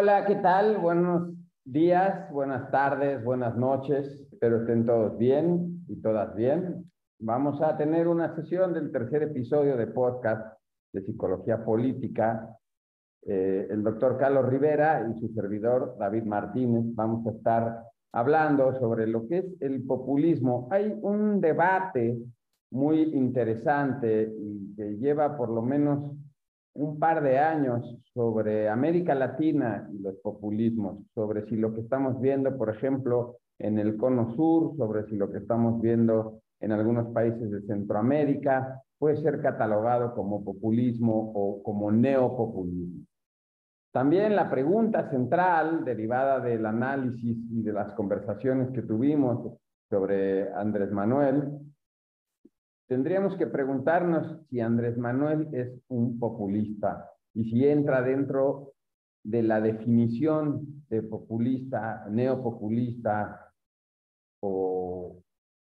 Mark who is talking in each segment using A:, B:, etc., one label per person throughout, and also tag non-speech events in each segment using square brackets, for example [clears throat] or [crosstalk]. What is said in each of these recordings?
A: Hola, ¿qué tal? Buenos días, buenas tardes, buenas noches. Espero estén todos bien y todas bien. Vamos a tener una sesión del tercer episodio de podcast de Psicología Política. Eh, el doctor Carlos Rivera y su servidor David Martínez vamos a estar hablando sobre lo que es el populismo. Hay un debate muy interesante y que lleva por lo menos un par de años sobre América Latina y los populismos, sobre si lo que estamos viendo, por ejemplo, en el Cono Sur, sobre si lo que estamos viendo en algunos países de Centroamérica puede ser catalogado como populismo o como neopopulismo. También la pregunta central, derivada del análisis y de las conversaciones que tuvimos sobre Andrés Manuel, tendríamos que preguntarnos si Andrés Manuel es un populista y si entra dentro de la definición de populista, neopopulista o,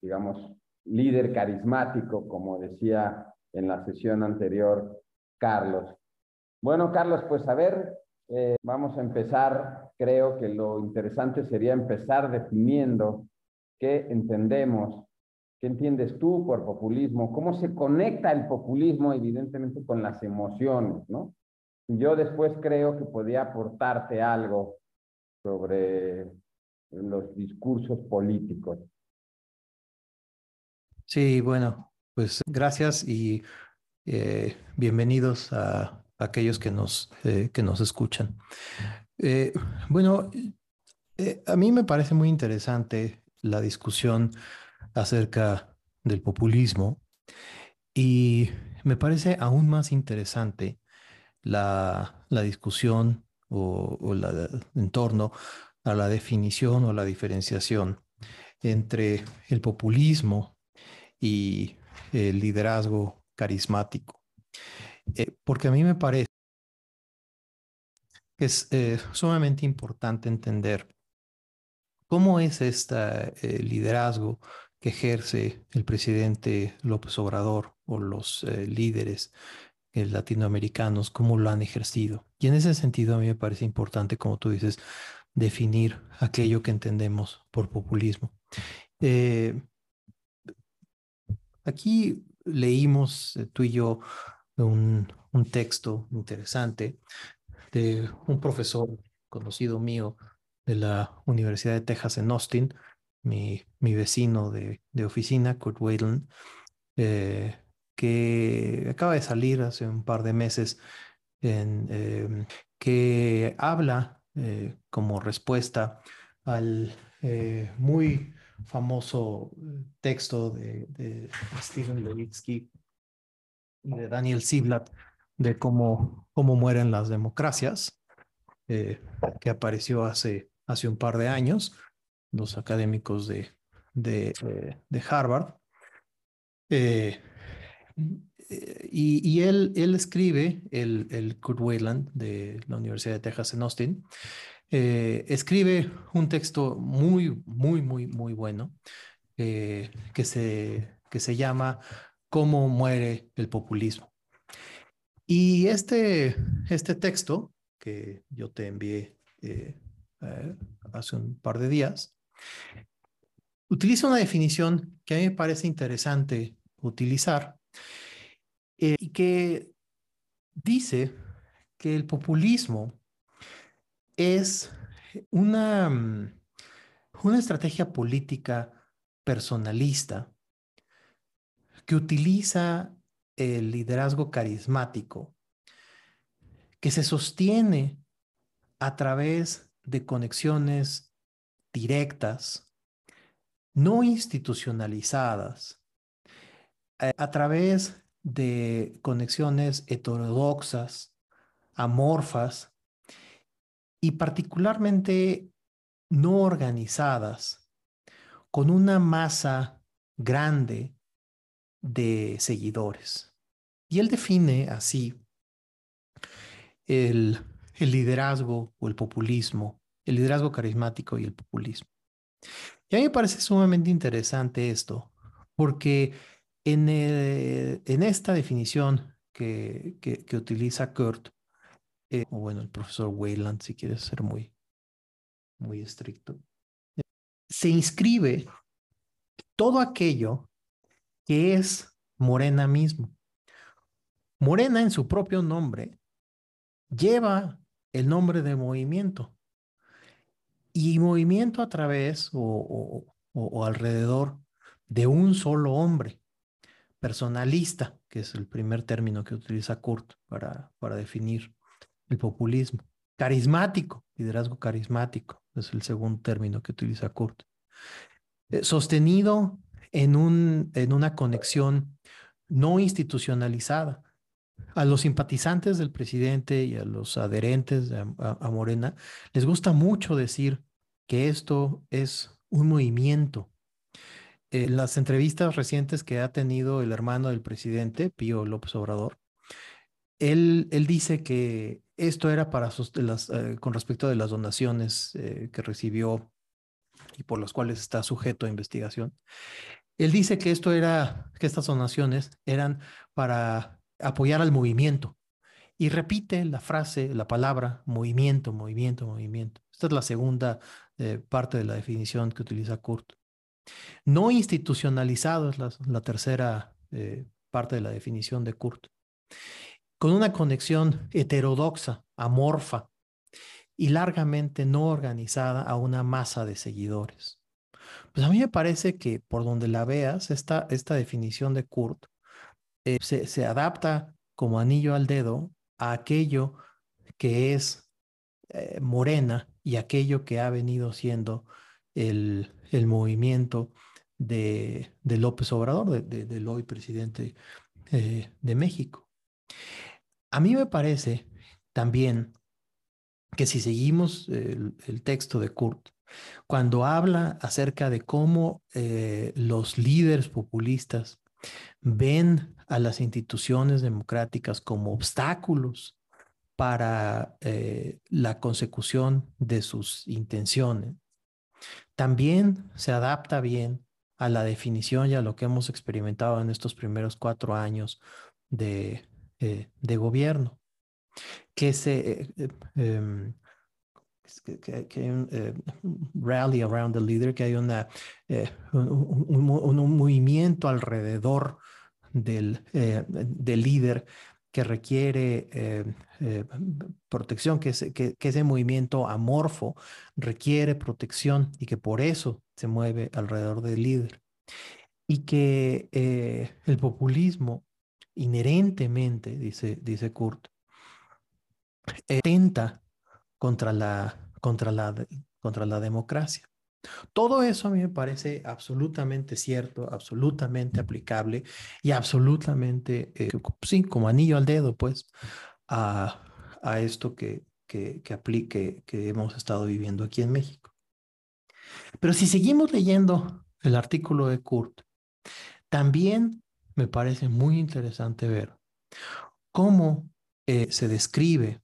A: digamos, líder carismático, como decía en la sesión anterior Carlos. Bueno, Carlos, pues a ver, eh, vamos a empezar. Creo que lo interesante sería empezar definiendo qué entendemos ¿Qué entiendes tú por populismo? ¿Cómo se conecta el populismo, evidentemente, con las emociones, no? Yo después creo que podía aportarte algo sobre los discursos políticos.
B: Sí, bueno, pues gracias y eh, bienvenidos a aquellos que nos, eh, que nos escuchan. Eh, bueno, a mí me parece muy interesante la discusión acerca del populismo y me parece aún más interesante la, discusión o, la, en torno a la definición o la diferenciación entre el populismo y el liderazgo carismático. Eh, porque a mí me parece que es eh, sumamente importante entender cómo es este liderazgo que ejerce el presidente López Obrador o los eh, líderes eh, latinoamericanos, cómo lo han ejercido. Y en ese sentido a mí me parece importante, como tú dices, definir aquello que entendemos por populismo. Eh, aquí leímos tú y yo un, un texto interesante de un profesor conocido mío de la Universidad de Texas en Austin, mi, mi vecino de, de, oficina, Kurt Whalen, eh, que acaba de salir hace un par de meses, em, que habla eh, como respuesta al eh, muy famoso texto de, de Steven Levitsky y de Daniel Ziblatt de cómo, cómo mueren las democracias, que apareció hace, hace un par de años los académicos de, de, eh, Harvard. Eh, y, él, él escribe, el, el Kurt Wayland de la Universidad de Texas en Austin, eh, escribe un texto muy, muy, muy, muy bueno que, se, que se llama Cómo muere el populismo. Y este, este texto que yo te envié hace un par de días, Utiliza una definición que a mí me parece interesante utilizar eh, y que dice que el populismo es una, mm, una estrategia política personalista que utiliza el liderazgo carismático que se sostiene a través de conexiones directas, no institucionalizadas, eh, a través de conexiones heterodoxas, amorfas y particularmente no organizadas, con una masa grande de seguidores. Y él define así el, el liderazgo o el populismo el liderazgo carismático y el populismo. Y a mí me parece sumamente interesante esto, porque en, en esta definición que, que, utiliza Kurt, eh, o bueno, el profesor Wayland, si quieres ser muy, muy estricto, se inscribe todo aquello que es Morena mismo. Morena en su propio nombre lleva el nombre de movimiento y movimiento a través o, o, alrededor de un solo hombre, personalista, que es el primer término que utiliza Kurt para, para definir el populismo. Carismático, liderazgo carismático, es el segundo término que utiliza Kurt. Eh, sostenido en, un, en una conexión no institucionalizada. A los simpatizantes del presidente y a los adherentes a, Morena les gusta mucho decir que esto es un movimiento. En las entrevistas recientes que ha tenido el hermano del presidente, Pío López Obrador, él, él dice que esto era para las, eh, con respecto de las donaciones eh, que recibió y por las cuales está sujeto a investigación. Él dice que esto era, que estas donaciones eran para apoyar al movimiento y repite la frase, la palabra movimiento, movimiento, movimiento. Esta es la segunda eh, parte de la definición que utiliza Kurt. No institucionalizado es la, tercera parte de la definición de Kurt con una conexión heterodoxa, amorfa y largamente no organizada a una masa de seguidores. Pues a mí me parece que por donde la veas, esta, esta definición de Kurt eh, se, adapta como anillo al dedo a aquello que es eh, morena y aquello que ha venido siendo el, el movimiento de, de, López Obrador, de, del hoy presidente eh, de México. A mí me parece también que si seguimos el, texto de Kurt, cuando habla acerca de cómo los líderes populistas ven a las instituciones democráticas como obstáculos para eh, la consecución de sus intenciones, también se adapta bien a la definición y a lo que hemos experimentado en estos primeros cuatro años de, eh, de gobierno, que se eh, em, que, hay un eh, rally around the leader, que hay una, un, movimiento alrededor del, del líder que requiere protección, que, que, que, ese movimiento amorfo requiere protección y que por eso se mueve alrededor del líder. Y que el populismo inherentemente, dice, dice Kurt, atenta contra la, contra, la, contra la democracia. Todo eso a mí me parece absolutamente cierto, absolutamente aplicable y absolutamente, eh, sí, como anillo al dedo, pues, a, esto que, que, que aplique, que hemos estado viviendo aquí en México. Pero si seguimos leyendo el artículo de Kurt, también me parece muy interesante ver cómo eh, se describe,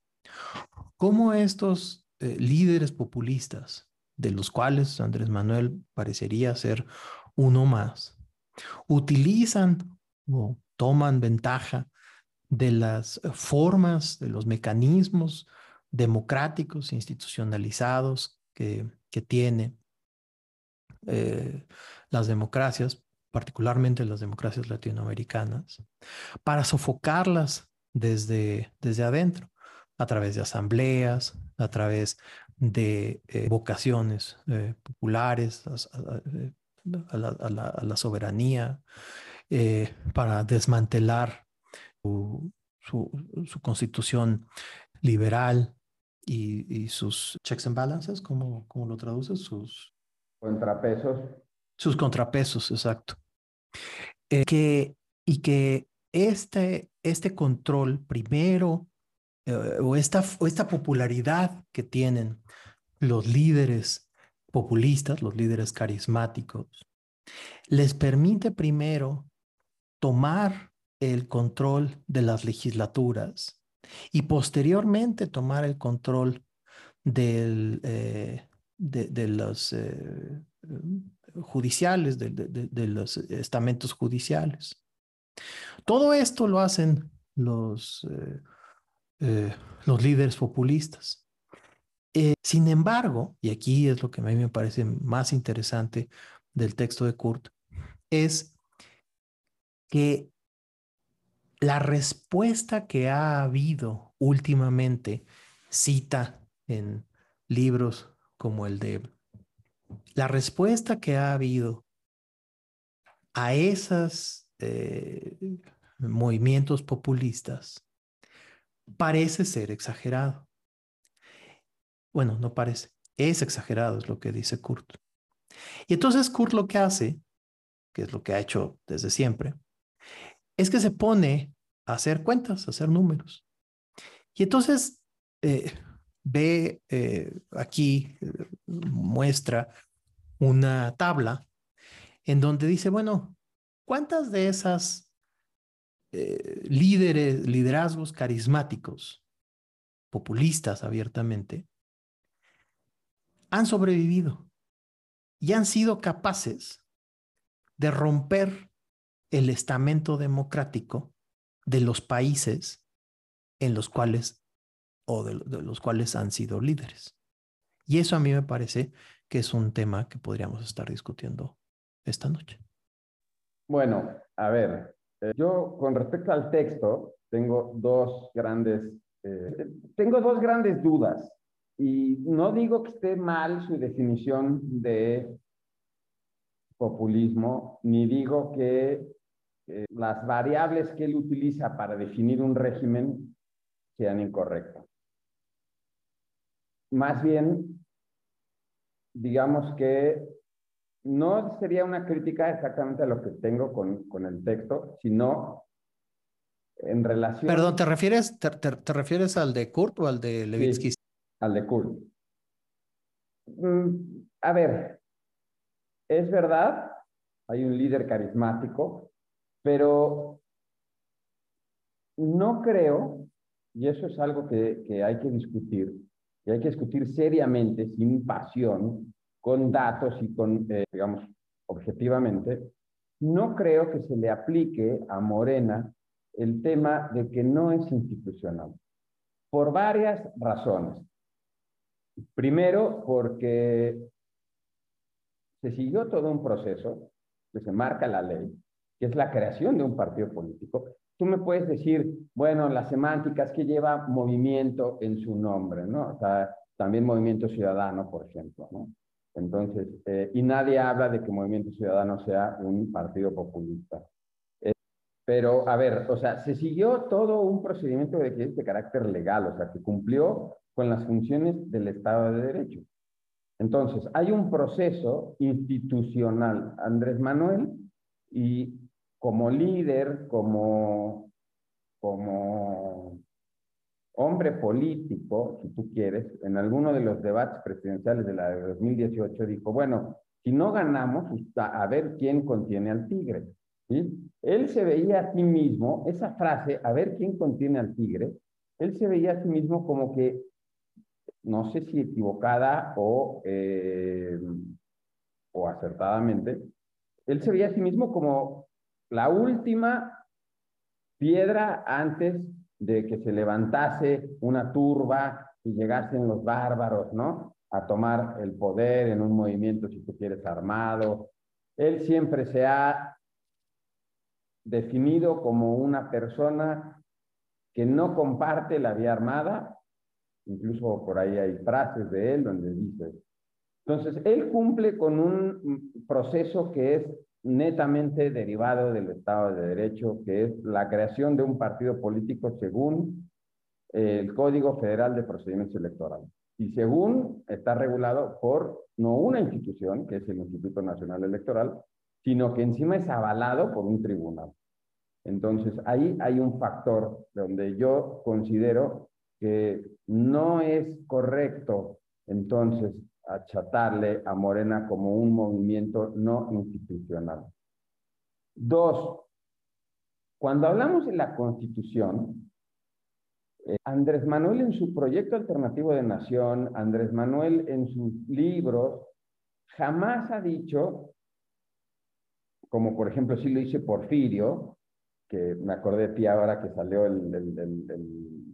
B: cómo estos eh, líderes populistas, de los cuales Andrés Manuel parecería ser uno más, utilizan o toman ventaja de las formas, de los mecanismos democráticos, institucionalizados que, que tiene eh, las democracias particularmente las democracias latinoamericanas, para sofocarlas desde, desde adentro, a través de asambleas, a través de eh, vocaciones eh, populares eh, a, la, soberanía, para desmantelar su, su, constitución liberal y, sus checks and balances, ¿cómo, cómo lo traduces? Sus
A: contrapesos.
B: Sus contrapesos, exacto. Eh, que, y que este, este control primero, eh, o, esta, esta popularidad que tienen los líderes populistas, los líderes carismáticos, les permite primero tomar el control de las legislaturas y posteriormente tomar el control del, eh, de, los judiciales, de, los estamentos judiciales. Todo esto lo hacen los, eh, eh, los líderes populistas. Eh, sin embargo, y aquí es lo que a mí me parece más interesante del texto de Kurt, es que la respuesta que ha habido últimamente cita en libros como el de la respuesta que ha habido a esos eh, movimientos populistas parece ser exagerado. Bueno, no parece, es exagerado, es lo que dice Kurt. Y entonces Kurt lo que hace, que es lo que ha hecho desde siempre, es que se pone a hacer cuentas, a hacer números. Y entonces eh, ve eh, aquí, eh, muestra una tabla en donde dice, bueno, ¿cuántas de esas líderes, liderazgos carismáticos, populistas abiertamente, han sobrevivido y han sido capaces de romper el estamento democrático de los países en los cuales o de, los cuales han sido líderes. Y eso a mí me parece que es un tema que podríamos estar discutiendo esta noche.
A: Bueno, a ver, eh, yo con respecto al texto tengo dos grandes, eh, tengo dos grandes dudas y no digo que esté mal su definición de populismo, ni digo que eh, las variables que él utiliza para definir un régimen sean incorrectas. Más bien, digamos que no sería una crítica exactamente a lo que tengo con, con el texto, sino en relación...
B: Perdón, ¿te refieres, te, te, refieres al de Kurt o al de Levitsky?
A: al de Kurt. Mm, a ver, es verdad, hay un líder carismático, pero no creo, y eso es algo que, hay que discutir, y hay que discutir seriamente, sin pasión, con datos y con, eh, digamos, objetivamente, no creo que se le aplique a Morena el tema de que no es institucional, por varias razones. Primero, porque se siguió todo un proceso que se marca la ley, que es la creación de un partido político, tú me puedes decir, bueno, las semánticas que lleva movimiento en su nombre, ¿no? También movimiento ciudadano, por ejemplo, ¿no? Entonces, eh, y nadie habla de que Movimiento Ciudadano sea un partido populista. Eh, pero, a ver, o sea, se siguió todo un procedimiento de, de carácter legal, o sea, que cumplió con las funciones del Estado de Derecho. Entonces, hay un proceso institucional. Andrés Manuel y como líder, como, como hombre político, si tú quieres, en alguno de los debates presidenciales de la de 2018 dijo, bueno, si no ganamos, a ver quién contiene al tigre. Él se veía a sí mismo, esa frase, a ver quién contiene al tigre, él se veía a sí mismo como que, no sé si equivocada o, eh, o acertadamente, él se veía a sí mismo como la última piedra antes de que se levantase una turba y llegasen los bárbaros, ¿no? A tomar el poder en un movimiento, si tú quieres, armado. Él siempre se ha definido como una persona que no comparte la vía armada, incluso por ahí hay frases de él donde dice, entonces, él cumple con un proceso que es netamente derivado del Estado de Derecho, que es la creación de un partido político según el Código Federal de Procedimientos Electorales. Y según está regulado por no una institución, que es el Instituto Nacional Electoral, sino que encima es avalado por un tribunal. Entonces, ahí hay un factor donde yo considero que no es correcto entonces achatarle a Morena como un movimiento no institucional. Dos, cuando hablamos de la Constitución, eh, Andrés Manuel en su proyecto alternativo de nación, Andrés Manuel en sus libros, jamás ha dicho, como por ejemplo sí lo dice Porfirio, que me acordé de ti ahora que salió el, el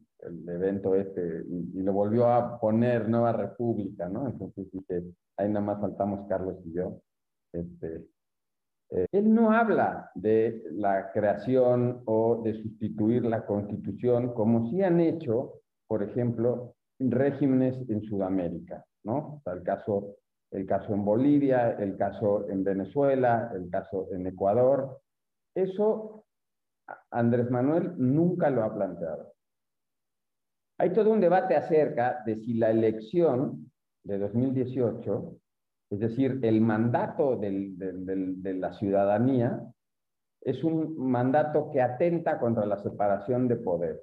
A: evento este y, lo volvió a poner Nueva República, ¿no? Entonces dije, ahí nada más faltamos Carlos y yo. Este, eh, él no habla de la creación o de sustituir la constitución como sí han hecho, por ejemplo, regímenes en Sudamérica, ¿no? O sea, el caso, el caso en Bolivia, el caso en Venezuela, el caso en Ecuador. Eso Andrés Manuel nunca lo ha planteado. Hay todo un debate acerca de si la elección de 2018 es decir, el mandato de la ciudadanía es un mandato que atenta contra la separación de poder.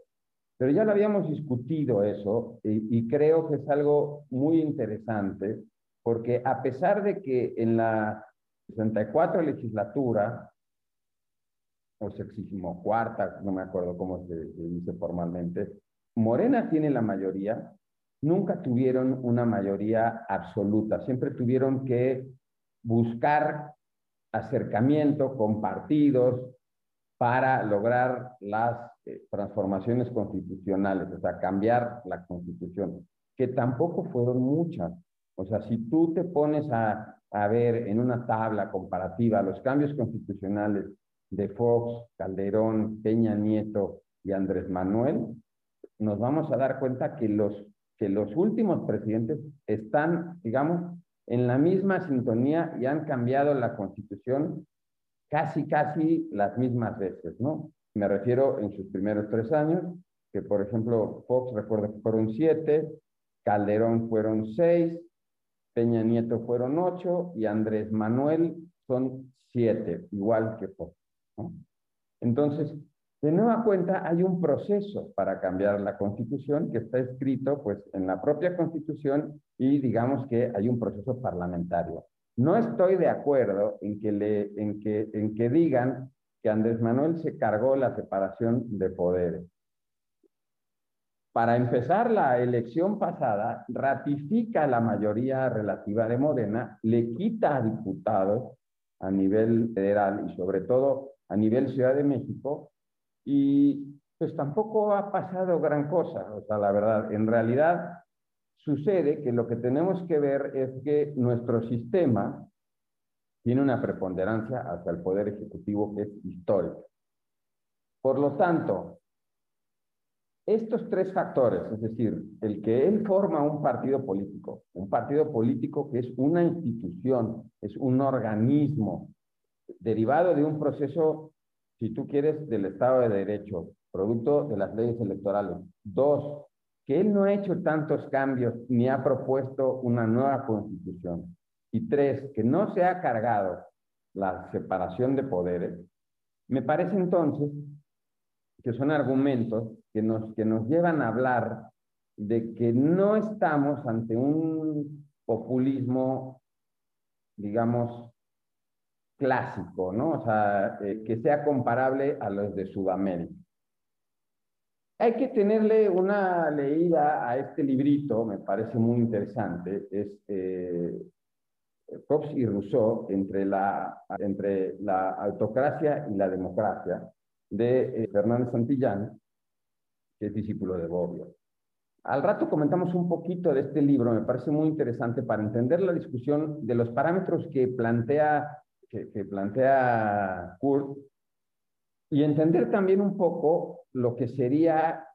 A: Pero ya lo habíamos discutido eso y, creo que es algo muy interesante porque a pesar de que en la 64 legislatura, o sexísimo cuarta, no me acuerdo cómo se dice formalmente, Morena tiene la mayoría, nunca tuvieron una mayoría absoluta, siempre tuvieron que buscar acercamiento con partidos para lograr las eh, transformaciones constitucionales, o sea, cambiar la constitución, que tampoco fueron muchas. O sea, si tú te pones a, a ver en una tabla comparativa los cambios constitucionales de Fox, Calderón, Peña Nieto y Andrés Manuel, nos vamos a dar cuenta que los que los últimos presidentes están, digamos, en la misma sintonía y han cambiado la constitución casi, casi las mismas veces, ¿no? Me refiero en sus primeros tres años, que por ejemplo Fox recuerda que fueron siete, Calderón fueron seis, Peña Nieto fueron ocho y Andrés Manuel son siete, igual que Fox. ¿no? Entonces, de nueva cuenta, hay un proceso para cambiar la constitución que está escrito pues, en la propia constitución y digamos que hay un proceso parlamentario. No estoy de acuerdo en que, le, en que, en que digan que Andrés Manuel se cargó la separación de poderes. Para empezar, la elección pasada ratifica la mayoría relativa de Morena, le quita a diputados a nivel federal y sobre todo a nivel Ciudad de México y pues tampoco ha pasado gran cosa, o sea, la verdad, en realidad sucede que lo que tenemos que ver es que nuestro sistema tiene una preponderancia hacia el poder ejecutivo que es histórico. Por lo tanto, estos tres factores, es decir, el que él forma un partido político, un partido político que es una institución, es un organismo derivado de un proceso si tú quieres, del Estado de Derecho, producto de las leyes electorales. Dos, que él no ha hecho tantos cambios ni ha propuesto una nueva constitución. Y tres, que no se ha cargado la separación de poderes. Me parece entonces que son argumentos que nos, que nos llevan a hablar de que no estamos ante un populismo, digamos, clásico, ¿no? O sea, eh, que sea comparable a los de Sudamérica. Hay que tenerle una leída a este librito, me parece muy interesante, es eh, y Rousseau entre la, entre la autocracia y la democracia, de eh, Fernández Santillán, que es discípulo de Bobbio. Al rato comentamos un poquito de este libro, me parece muy interesante para entender la discusión de los parámetros que plantea que, plantea Kurt y entender también un poco lo que sería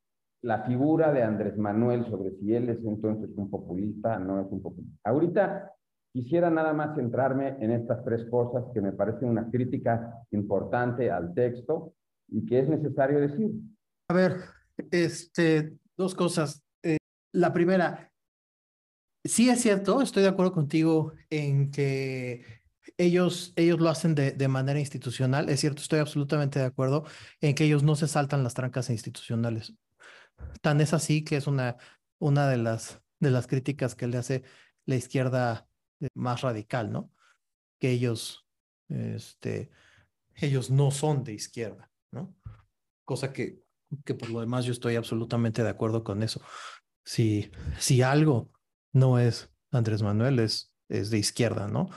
A: la figura de Andrés Manuel sobre si él es entonces un populista, no es un populista. Ahorita quisiera nada más centrarme en estas tres cosas que me parecen una crítica importante al texto y que es necesario decir.
B: A ver, este, dos cosas. Eh, la primera, sí es cierto, estoy de acuerdo contigo en que ellos, ellos lo hacen de, de, manera institucional. Es cierto, estoy absolutamente de acuerdo en que ellos no se saltan las trancas institucionales. Tan es así que es una, una de, las, de las críticas que le hace la izquierda eh, más radical, ¿no? Que ellos, este, ellos no son de izquierda, ¿no? Cosa que, que por lo demás yo estoy absolutamente de acuerdo con eso. Si, si algo no es Andrés Manuel, es, es de izquierda, ¿no?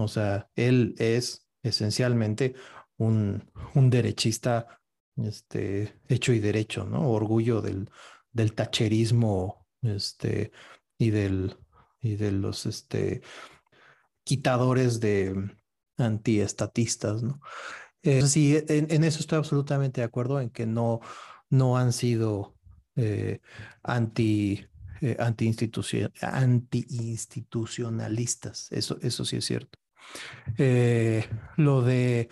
B: O sea, él es esencialmente un, un derechista este, hecho y derecho, ¿no? Orgullo del, del tacherismo este, y, del, y de los este, quitadores de antiestatistas, ¿no? Eh, sí, en, eso estoy absolutamente de acuerdo, en que no, no han sido eh, anti, eh, anti, institucionalistas. Eso, eso sí es cierto. Eh, lo de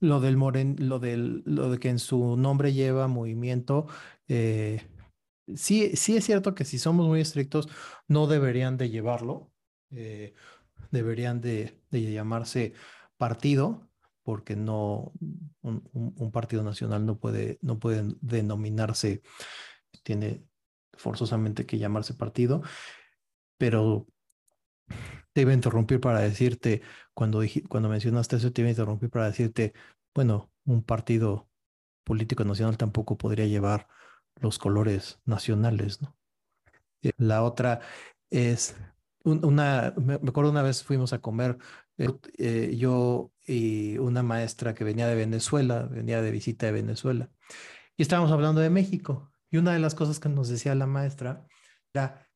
B: lo del moren, lo del, lo de que en su nombre lleva movimiento, sí, sí es cierto que si somos muy estrictos, no deberían de llevarlo, deberían de, llamarse partido, porque no, un, partido nacional no puede, no puede denominarse, tiene forzosamente que llamarse partido, pero te iba a interrumpir para decirte, cuando, cuando mencionaste eso, te iba a interrumpir para decirte, bueno, un partido político nacional tampoco podría llevar los colores nacionales, ¿no? Eh, la otra es una, me acuerdo una vez fuimos a comer eh, yo y una maestra que venía de Venezuela, venía de visita de Venezuela, y estábamos hablando de México. Y una de las cosas que nos decía la maestra era,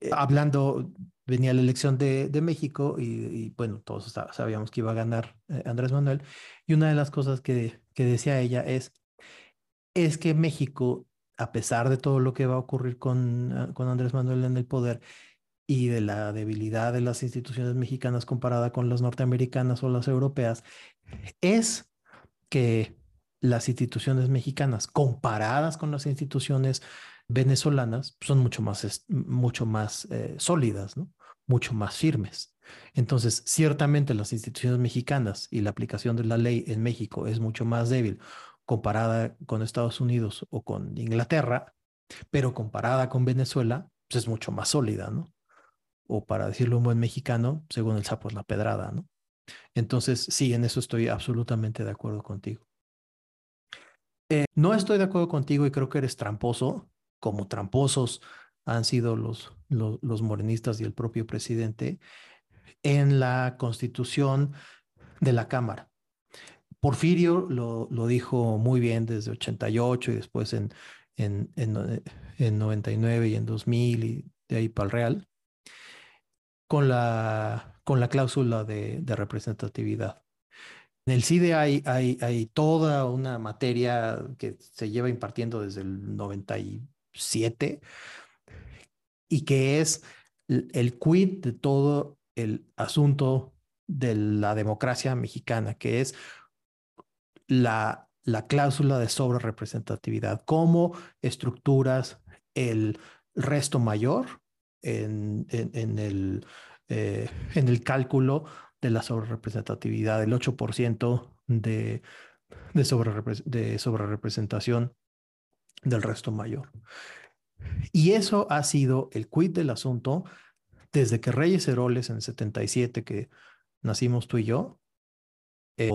B: eh, hablando, venía la elección de, de México y, bueno, todos sabíamos que iba a ganar eh, Andrés Manuel. Y una de las cosas que, que decía ella es, es que México, a pesar de todo lo que va a ocurrir con, con Andrés Manuel en el poder, y de la debilidad de las instituciones mexicanas comparada con las norteamericanas o las europeas, es que las instituciones mexicanas comparadas con las instituciones venezolanas son mucho más, mucho más eh, sólidas, ¿no? mucho más firmes. Entonces, ciertamente las instituciones mexicanas y la aplicación de la ley en México es mucho más débil comparada con Estados Unidos o con Inglaterra, pero comparada con Venezuela, pues es mucho más sólida, ¿no? o para decirlo un buen mexicano, según el sapo es la pedrada, ¿no? Entonces, sí, en eso estoy absolutamente de acuerdo contigo. Eh, no estoy de acuerdo contigo y creo que eres tramposo, como tramposos han sido los, los, morenistas y el propio presidente, en la constitución de la Cámara. Porfirio lo, lo dijo muy bien desde 88 y después en, en, en, en 99 y en 2000 y de ahí para el Real con la, con la cláusula de, representatividad. En el CIDE hay, hay, hay, toda una materia que se lleva impartiendo desde el 97 y que es el, quid de todo el asunto de la democracia mexicana, que es la, la cláusula de sobre representatividad, cómo estructuras el resto mayor en, en, el, eh, en el cálculo de la sobrerepresentatividad, el 8% de, de, sobre, de sobrerepresentación del resto mayor. Y eso ha sido el quid del asunto desde que Reyes Heroles en el 77, que nacimos tú y yo, eh,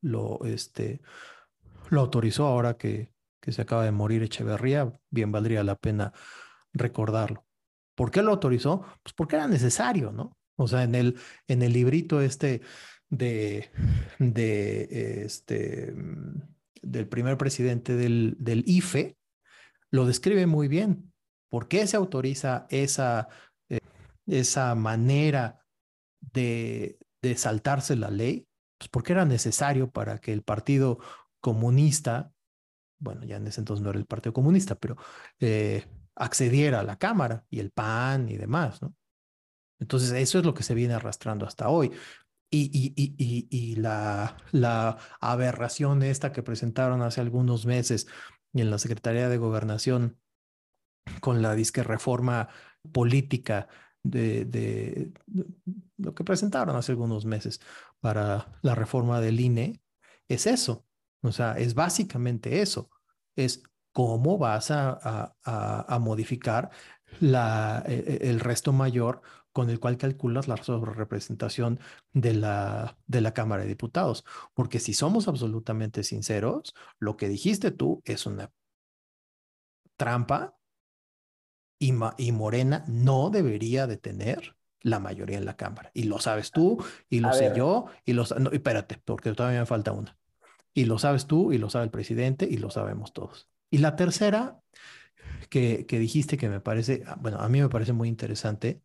B: lo, este, lo autorizó ahora que, que se acaba de morir Echeverría, bien valdría la pena recordarlo. ¿Por qué lo autorizó? Pues porque era necesario, ¿no? O sea, en el, en el librito este de, de este, del primer presidente del, del IFE, lo describe muy bien. ¿Por qué se autoriza esa, eh, esa manera de, de saltarse la ley? Pues porque era necesario para que el Partido Comunista, bueno, ya en ese entonces no era el Partido Comunista, pero eh, accediera a la Cámara y el PAN y demás, ¿no? Entonces, eso es lo que se viene arrastrando hasta hoy. Y, y, y, y, la, la aberración esta que presentaron hace algunos meses en la Secretaría de Gobernación con la disque reforma política de, de, lo que presentaron hace algunos meses para la reforma del INE, es eso. O sea, es básicamente eso. Es cómo vas a, a, modificar la, e, e, el resto mayor con el cual calculas la representación de la, de la Cámara de Diputados. Porque si somos absolutamente sinceros, lo que dijiste tú es una trampa y, y Morena no debería de tener la mayoría en la Cámara. Y lo sabes tú, y lo sé yo, y lo no, espérate, porque todavía me falta una. Y lo sabes tú, y lo sabe el presidente, y lo sabemos todos. Y la tercera que, que dijiste que me parece, ah, bueno, a mí me parece muy interesante,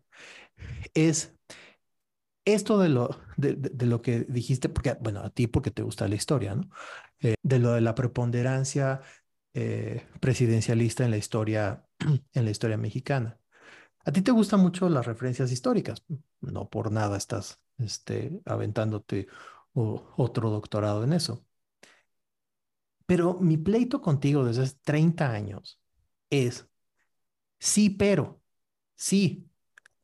B: es esto de lo, de, lo que dijiste, porque, bueno, a ti porque te gusta la historia, ¿no? Eh, de lo de la preponderancia eh, presidencialista en la historia, [clears throat] en la historia mexicana. A ti te gustan mucho las referencias históricas, no por nada estás este, aventándote otro doctorado en eso. Pero mi pleito contigo desde hace 30 años es, sí, pero, sí,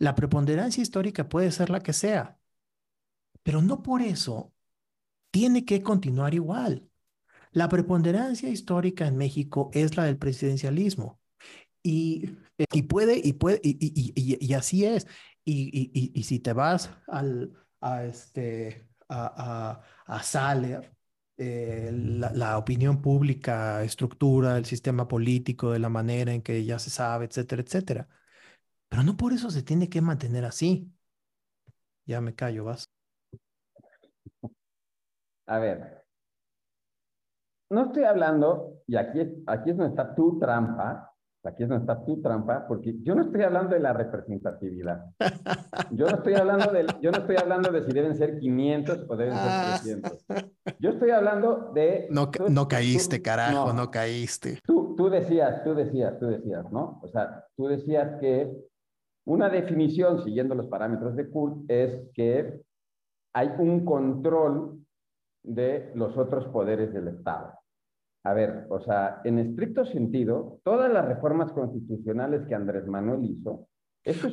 B: la preponderancia histórica puede ser la que sea, pero no por eso tiene que continuar igual. La preponderancia histórica en México es la del presidencialismo y, y puede, y puede, y, y, y así es. Y, si te vas al, a, este, a, a, a Saler, eh, la, la, opinión pública, estructura, el sistema político, de la manera en que ya se sabe, etcétera, etcétera. Pero no por eso se tiene que mantener así. Ya me callo, vas.
A: A ver, no estoy hablando, y aquí, aquí es donde está tu trampa, aquí es donde está tu trampa, porque yo no estoy hablando de la representatividad. [laughs] Yo no estoy hablando de, yo no estoy hablando de si deben ser 500 o deben ser 300. Yo estoy hablando de...
B: No, no caíste, carajo, no, caíste.
A: Tú, tú decías, tú decías, tú decías, ¿no? O sea, tú decías que una definición, siguiendo los parámetros de Kurt, es que hay un control de los otros poderes del Estado. A ver, o sea, en estricto sentido, todas las reformas constitucionales que Andrés Manuel hizo.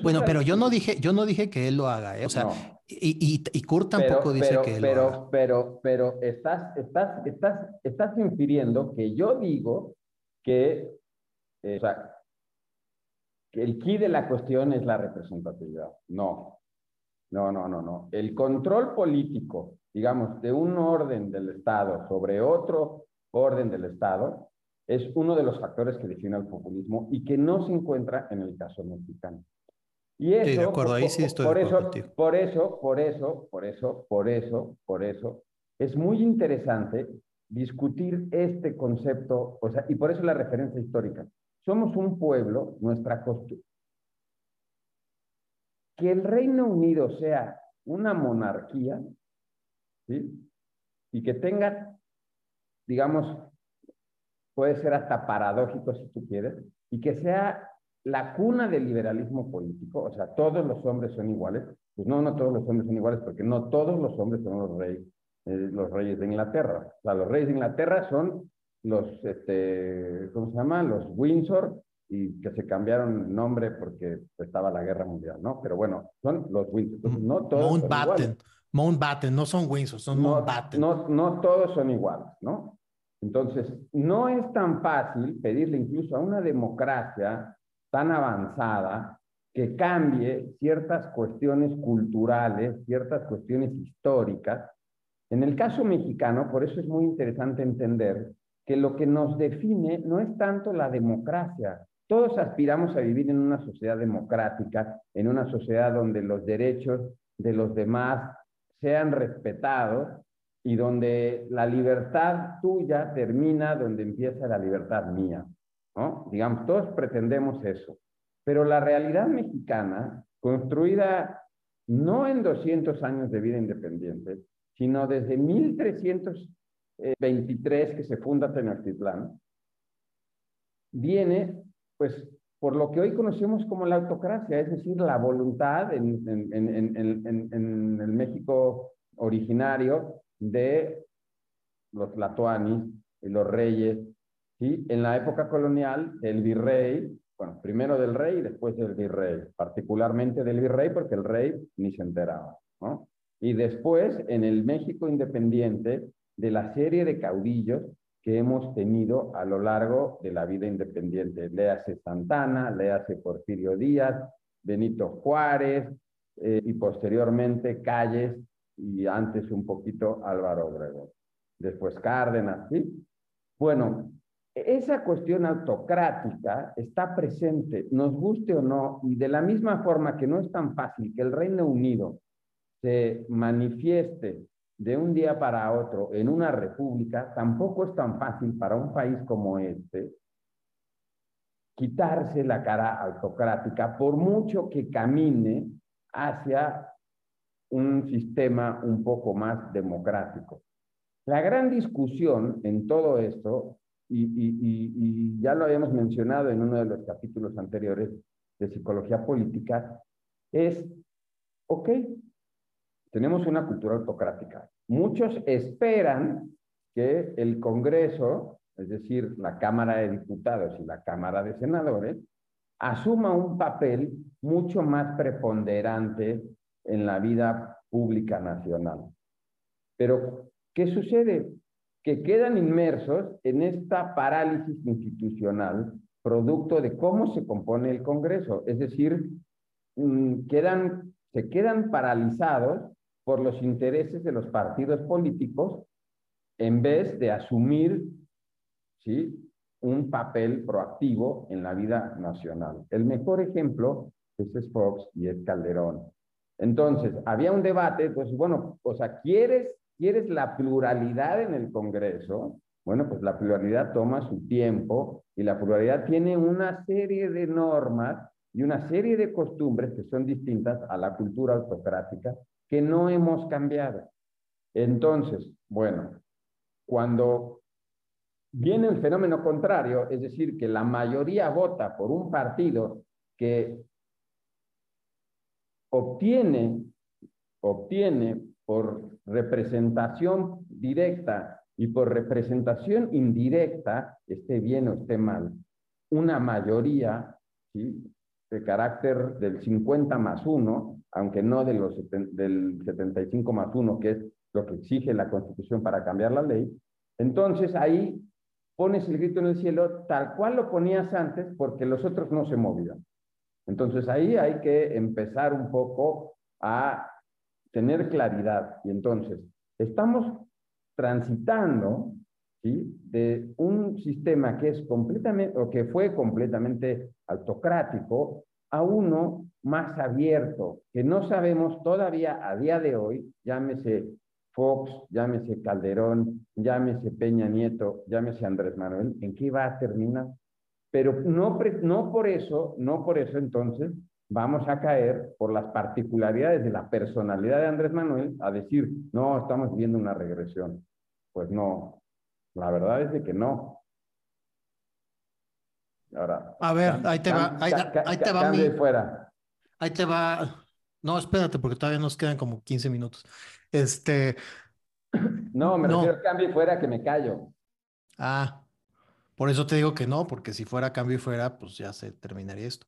B: bueno, pero yo no dije, yo no dije que él lo haga, ¿eh? o sea, y, y, Kurt tampoco dice que él
A: pero,
B: lo haga.
A: Pero, pero, estás, estás, estás, estás infiriendo que yo digo que, eh, o sea, el key de la cuestión es la representatividad. No, no, no, no, no. El control político, digamos, de un orden del Estado sobre otro orden del Estado es uno de los factores que define el populismo y que no se encuentra en el caso mexicano. Y eso,
B: sí, de acuerdo, ahí sí estoy
A: por,
B: de
A: eso, por eso, por eso, por eso, por eso, por eso, es muy interesante discutir este concepto, o sea, y por eso la referencia histórica. Somos un pueblo, nuestra costumbre. Que el Reino Unido sea una monarquía. Y que tenga digamos, puede ser hasta paradójico si tú quieres, y que sea la cuna del liberalismo político, o sea, todos los hombres son iguales, pues no, no todos los hombres son iguales, porque no todos los hombres son los eh, los reyes de Inglaterra. O sea, los reyes de Inglaterra son los, este, ¿cómo se llama? Los Windsor, y que se cambiaron el nombre porque estaba la guerra mundial, ¿no? Pero bueno, son los Windsor. no todos
B: Mountbatten. Mountbatten, no son Windsor, son
A: no,
B: Mountbatten.
A: No, no todos son iguales, ¿no? Entonces, no es tan fácil pedirle incluso a una democracia tan avanzada que cambie ciertas cuestiones culturales, ciertas cuestiones históricas. En el caso mexicano, por eso es muy interesante entender que lo que nos define no es tanto la democracia. Todos aspiramos a vivir en una sociedad democrática, en una sociedad donde los derechos de los demás sean respetados y donde la libertad tuya termina donde empieza la libertad mía. ¿no? Digamos, todos pretendemos eso. Pero la realidad mexicana, construida no en 200 años de vida independiente, sino desde 1323 que se funda Tenochtitlán, viene pues por lo que hoy conocemos como la autocracia, es decir, la voluntad en, en, en, en el México originario de los latuanis y los reyes, ¿sí? En la época colonial, el virrey, bueno, primero del rey y después del virrey, particularmente del virrey porque el rey ni se enteraba, ¿no? Y después, en el México independiente, de la serie de caudillos que hemos tenido a lo largo de la vida independiente. Léase Santana, léase Porfirio Díaz, Benito Juárez eh, y posteriormente Calles y antes un poquito Álvaro Obregón. Después Cárdenas. Bueno, esa cuestión autocrática está presente, nos guste o no, y de la misma forma que no es tan fácil que el Reino Unido se manifieste de un día para otro en una república, tampoco es tan fácil para un país como este quitarse la cara autocrática por mucho que camine hacia un sistema un poco más democrático. La gran discusión en todo esto, y, ya lo habíamos mencionado en uno de los capítulos anteriores de psicología política, es, ok, tenemos una cultura autocrática. Muchos esperan que el Congreso, es decir, la Cámara de Diputados y la Cámara de Senadores, asuma un papel mucho más preponderante en la vida pública nacional. Pero, ¿qué sucede? Que quedan inmersos en esta parálisis institucional producto de cómo se compone el Congreso. Es decir, mm, quedan, se quedan paralizados por los intereses de los partidos políticos en vez de asumir ¿sí? un papel proactivo en la vida nacional. El mejor ejemplo pues, es Fox y es Calderón. Entonces, había un debate, pues bueno, o sea, ¿quieres, ¿quieres la pluralidad en el Congreso? Bueno, pues la pluralidad toma su tiempo y la pluralidad tiene una serie de normas y una serie de costumbres que son distintas a la cultura autocrática que no hemos cambiado. Entonces, bueno, cuando viene el fenómeno contrario, es decir, que la mayoría vota por un partido que obtiene, obtiene por representación directa y por representación indirecta, esté bien o esté mal, una mayoría de carácter del 50 más 1, aunque no de los, del 75 más 1, que es lo que exige la Constitución para cambiar la ley, entonces ahí pones el grito en el cielo tal cual lo ponías antes porque los otros no se movían. Entonces ahí hay que empezar un poco a tener claridad. Y entonces, estamos transitando de un sistema que es completamente, o que fue completamente autocrático, a uno más abierto, que no sabemos todavía a día de hoy, llámese Fox, llámese Calderón, llámese Peña Nieto, llámese Andrés Manuel, ¿en qué va a terminar? Pero no, no por eso, no por eso entonces vamos a caer por las particularidades de la personalidad de Andrés Manuel a decir, no, estamos viendo una regresión. Pues no, la verdad es de que no.
B: Ahora, a ver, ahí te va, ahí, te va mi, fuera. Ahí te va. No, espérate, porque todavía nos quedan como 15 minutos. Este.
A: No, me refiero a cambio y fuera que me callo.
B: Ah, por eso te digo que no, porque si fuera cambio y fuera, pues ya se terminaría esto.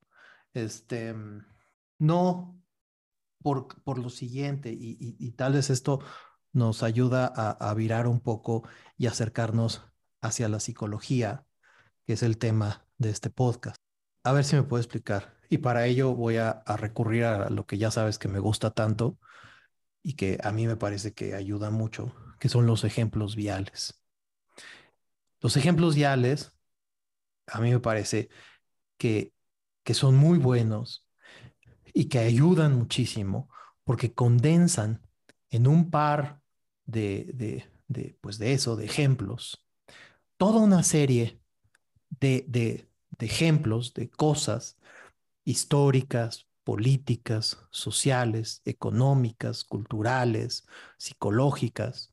B: Este, no, por, por lo siguiente, y, tal vez esto nos ayuda a, a, virar un poco y acercarnos hacia la psicología, que es el tema de este podcast. A ver si me puedo explicar. Y para ello voy a, recurrir a lo que ya sabes que me gusta tanto, y que a mí me parece que ayuda mucho, que son los ejemplos viales. Los ejemplos viales, a mí me parece que, que son muy buenos y que ayudan muchísimo porque condensan en un par de, de, de pues de eso, de ejemplos, toda una serie de, de, de ejemplos, de cosas históricas, políticas, sociales, económicas, culturales, psicológicas,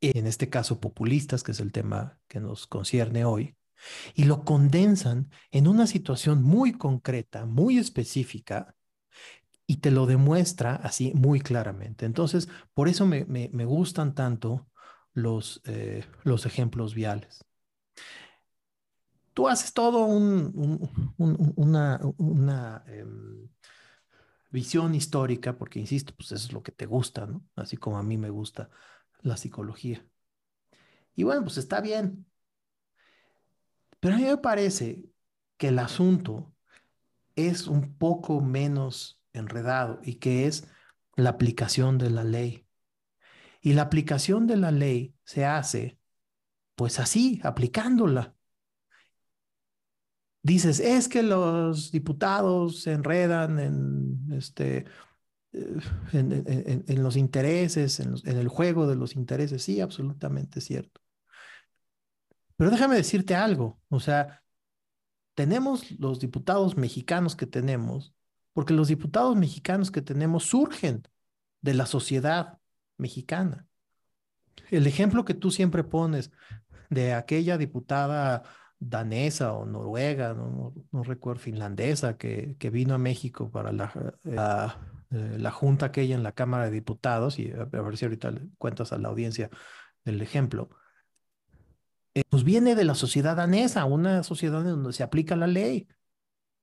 B: en este caso populistas, que es el tema que nos concierne hoy, y lo condensan en una situación muy concreta, muy específica, y te lo demuestra así muy claramente. Entonces, por eso me, gustan tanto los, eh, los ejemplos viales tú haces todo una, em, visión histórica, porque insisto, pues eso es lo que te gusta, ¿no? Así como a mí me gusta la psicología. Y bueno, pues está bien. Pero a mí me parece que el asunto es un poco menos enredado y que es la aplicación de la ley. Y la aplicación de la ley se hace, pues así, aplicándola dices, es que los diputados se enredan en, este, eh, en, los intereses, en, en, el juego de los intereses. Sí, absolutamente cierto. Pero déjame decirte algo, o sea, tenemos los diputados mexicanos que tenemos, porque los diputados mexicanos que tenemos surgen de la sociedad mexicana. El ejemplo que tú siempre pones de aquella diputada danesa o noruega, no, recuerdo, finlandesa, que, que, vino a México para la, eh, la, junta aquella en la Cámara de Diputados, y a, ver si ahorita cuentas a la audiencia el ejemplo, eh, pues viene de la sociedad danesa, una sociedad donde se aplica la ley.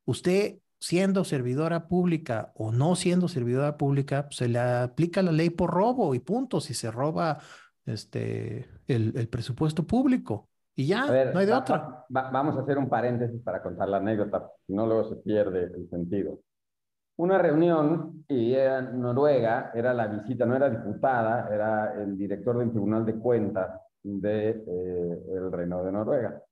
B: Usted siendo servidora pública o no siendo servidora pública, se le aplica la ley por robo y punto, si se roba este, el, el presupuesto público. Y ya, no hay de otra.
A: vamos a hacer un paréntesis para contar la anécdota, si no luego se pierde el sentido. Una reunión y era en Noruega, era la visita, no era diputada, era el director del Tribunal de Cuentas del de, eh, el Reino de Noruega.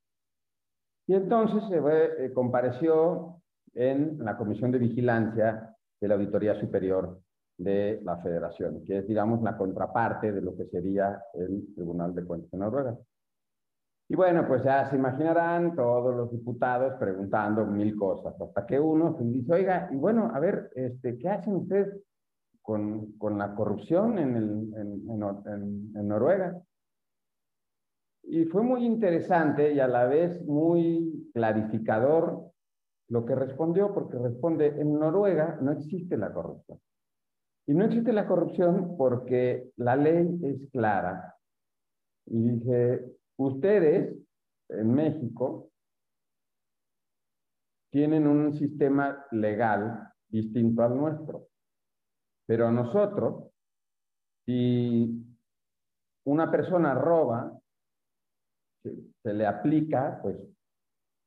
A: Y entonces se eh, compareció en la Comisión de Vigilancia de la Auditoría Superior de la Federación, que es, digamos, la contraparte de lo que sería el Tribunal de Cuentas de Noruega. Y bueno, pues ya se imaginarán todos los diputados preguntando mil cosas, hasta que uno se dice, oiga, y bueno, a ver, este, ¿qué hacen ustedes con, con la corrupción en, el, en, en, Noruega? Y fue muy interesante y a la vez muy clarificador lo que respondió, porque responde, en Noruega no existe la corrupción. Y no existe la corrupción porque la ley es clara. Y dije, Ustedes en México tienen un sistema legal distinto al nuestro, pero nosotros, si una persona roba, se, le aplica pues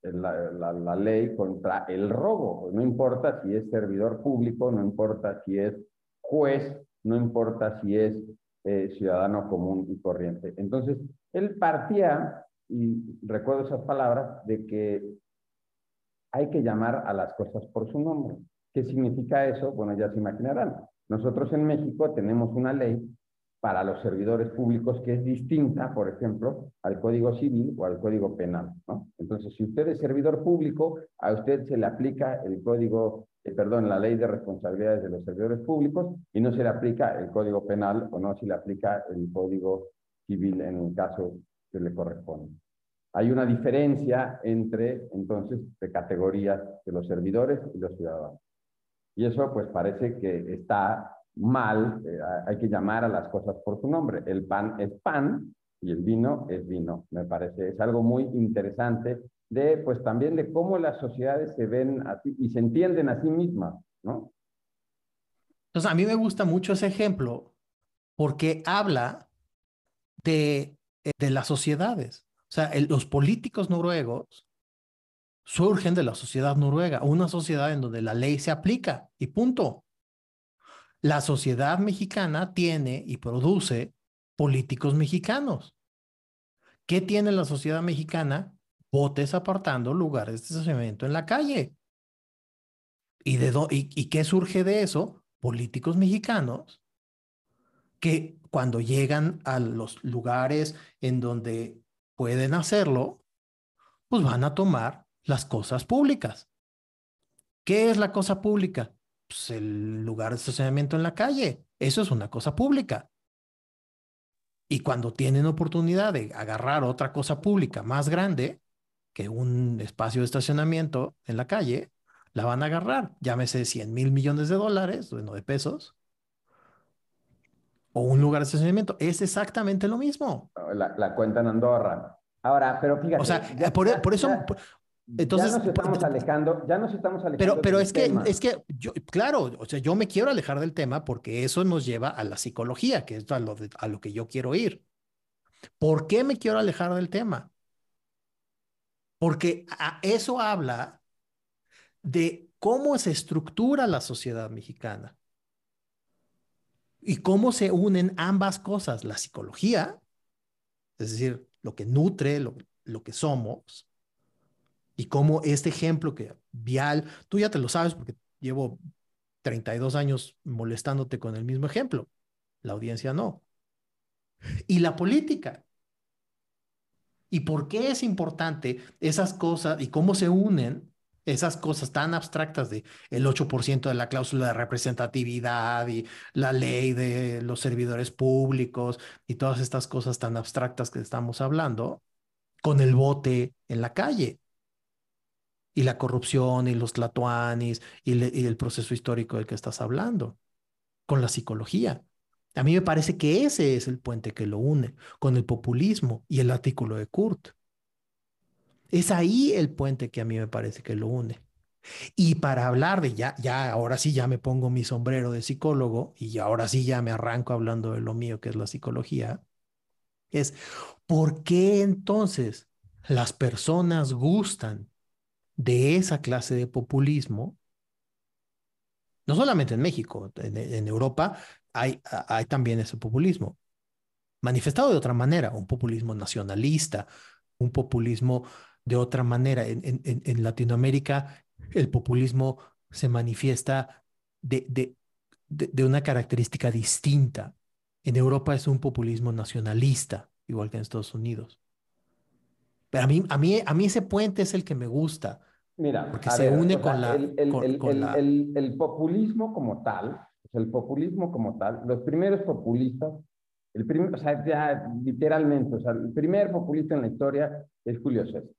A: la, la, ley contra el robo. No importa si es servidor público, no importa si es juez, no importa si es eh, ciudadano común y corriente. Entonces, él partía, y recuerdo esas palabras, de que hay que llamar a las cosas por su nombre. ¿Qué significa eso? Bueno, ya se imaginarán. Nosotros en México tenemos una ley para los servidores públicos que es distinta, por ejemplo, al Código Civil o al Código Penal. ¿no? Entonces, si usted es servidor público, a usted se le aplica el Código eh, perdón, la ley de responsabilidades de los servidores públicos y no se le aplica el código penal o no se le aplica el código civil en el caso que le corresponde. Hay una diferencia entre, entonces, de categorías de los servidores y los ciudadanos. Y eso, pues, parece que está mal, eh, hay que llamar a las cosas por su nombre. El pan es pan y el vino es vino, me parece. Es algo muy interesante de, pues también de cómo las sociedades se ven y se entienden a sí mismas, ¿no?
B: Entonces, a mí me gusta mucho ese ejemplo porque habla de, eh, de las sociedades. O sea, los políticos noruegos surgen de la sociedad noruega, una sociedad en donde la ley se aplica y punto. La sociedad mexicana tiene y produce políticos mexicanos. ¿Qué tiene la sociedad mexicana? Botes apartando lugares de estacionamiento en la calle. ¿Y, de y, qué surge de eso? Políticos mexicanos que cuando llegan a los lugares en donde pueden hacerlo, pues van a tomar las cosas públicas. ¿Qué es la cosa pública? Pues el lugar de estacionamiento en la calle. Eso es una cosa pública. Y cuando tienen oportunidad de agarrar otra cosa pública más grande, que un espacio de estacionamiento en la calle, la van a agarrar, llámese 100 mil millones de dólares, bueno, de pesos, o un lugar de estacionamiento. Es exactamente lo mismo.
A: La, la cuenta en Andorra. Ahora, pero fíjate.
B: O sea, por, eso. entonces,
A: ya nos estamos alejando, ya nos estamos alejando.
B: Pero, pero es que, es que yo, claro, o sea, yo me quiero alejar del tema porque eso nos lleva a la psicología, que es a lo, a lo que yo quiero ir. ¿Por qué me quiero alejar del tema? Porque eso habla de cómo se estructura la sociedad mexicana y cómo se unen ambas cosas, la psicología, es decir, lo que nutre, lo, lo que somos, y cómo este ejemplo que Vial, tú ya te lo sabes porque llevo 32 años molestándote con el mismo ejemplo, la audiencia no. Y la política, ¿Y por qué es importante esas cosas y cómo se unen esas cosas tan abstractas de el 8% de la cláusula de representatividad y la ley de los servidores públicos y todas estas cosas tan abstractas que estamos hablando con el bote en la calle? Y la corrupción y los tlatoanis y, y el proceso histórico del que estás hablando, con la psicología. A mí me parece que ese es el puente que lo une con el populismo y el artículo de Kurt. Es ahí el puente que a mí me parece que lo une. Y para hablar de ya, ya, ahora sí ya me pongo mi sombrero de psicólogo y ahora sí ya me arranco hablando de lo mío que es la psicología, es ¿por qué entonces las personas gustan de esa clase de populismo? No solamente en México, en, Europa hay, hay también ese populismo, manifestado de otra manera, un populismo nacionalista, un populismo de otra manera. En, en, en Latinoamérica el populismo se manifiesta de, de, de, una característica distinta. En Europa es un populismo nacionalista, igual que en Estados Unidos. Pero a mí, a mí, a mí ese puente es el que me gusta.
A: Mira, porque se une con, la, el, el, el, populismo como tal, el populismo como tal, los primeros populistas, el primer, o sea, ya literalmente, o sea, el primer populista en la historia es Julio César.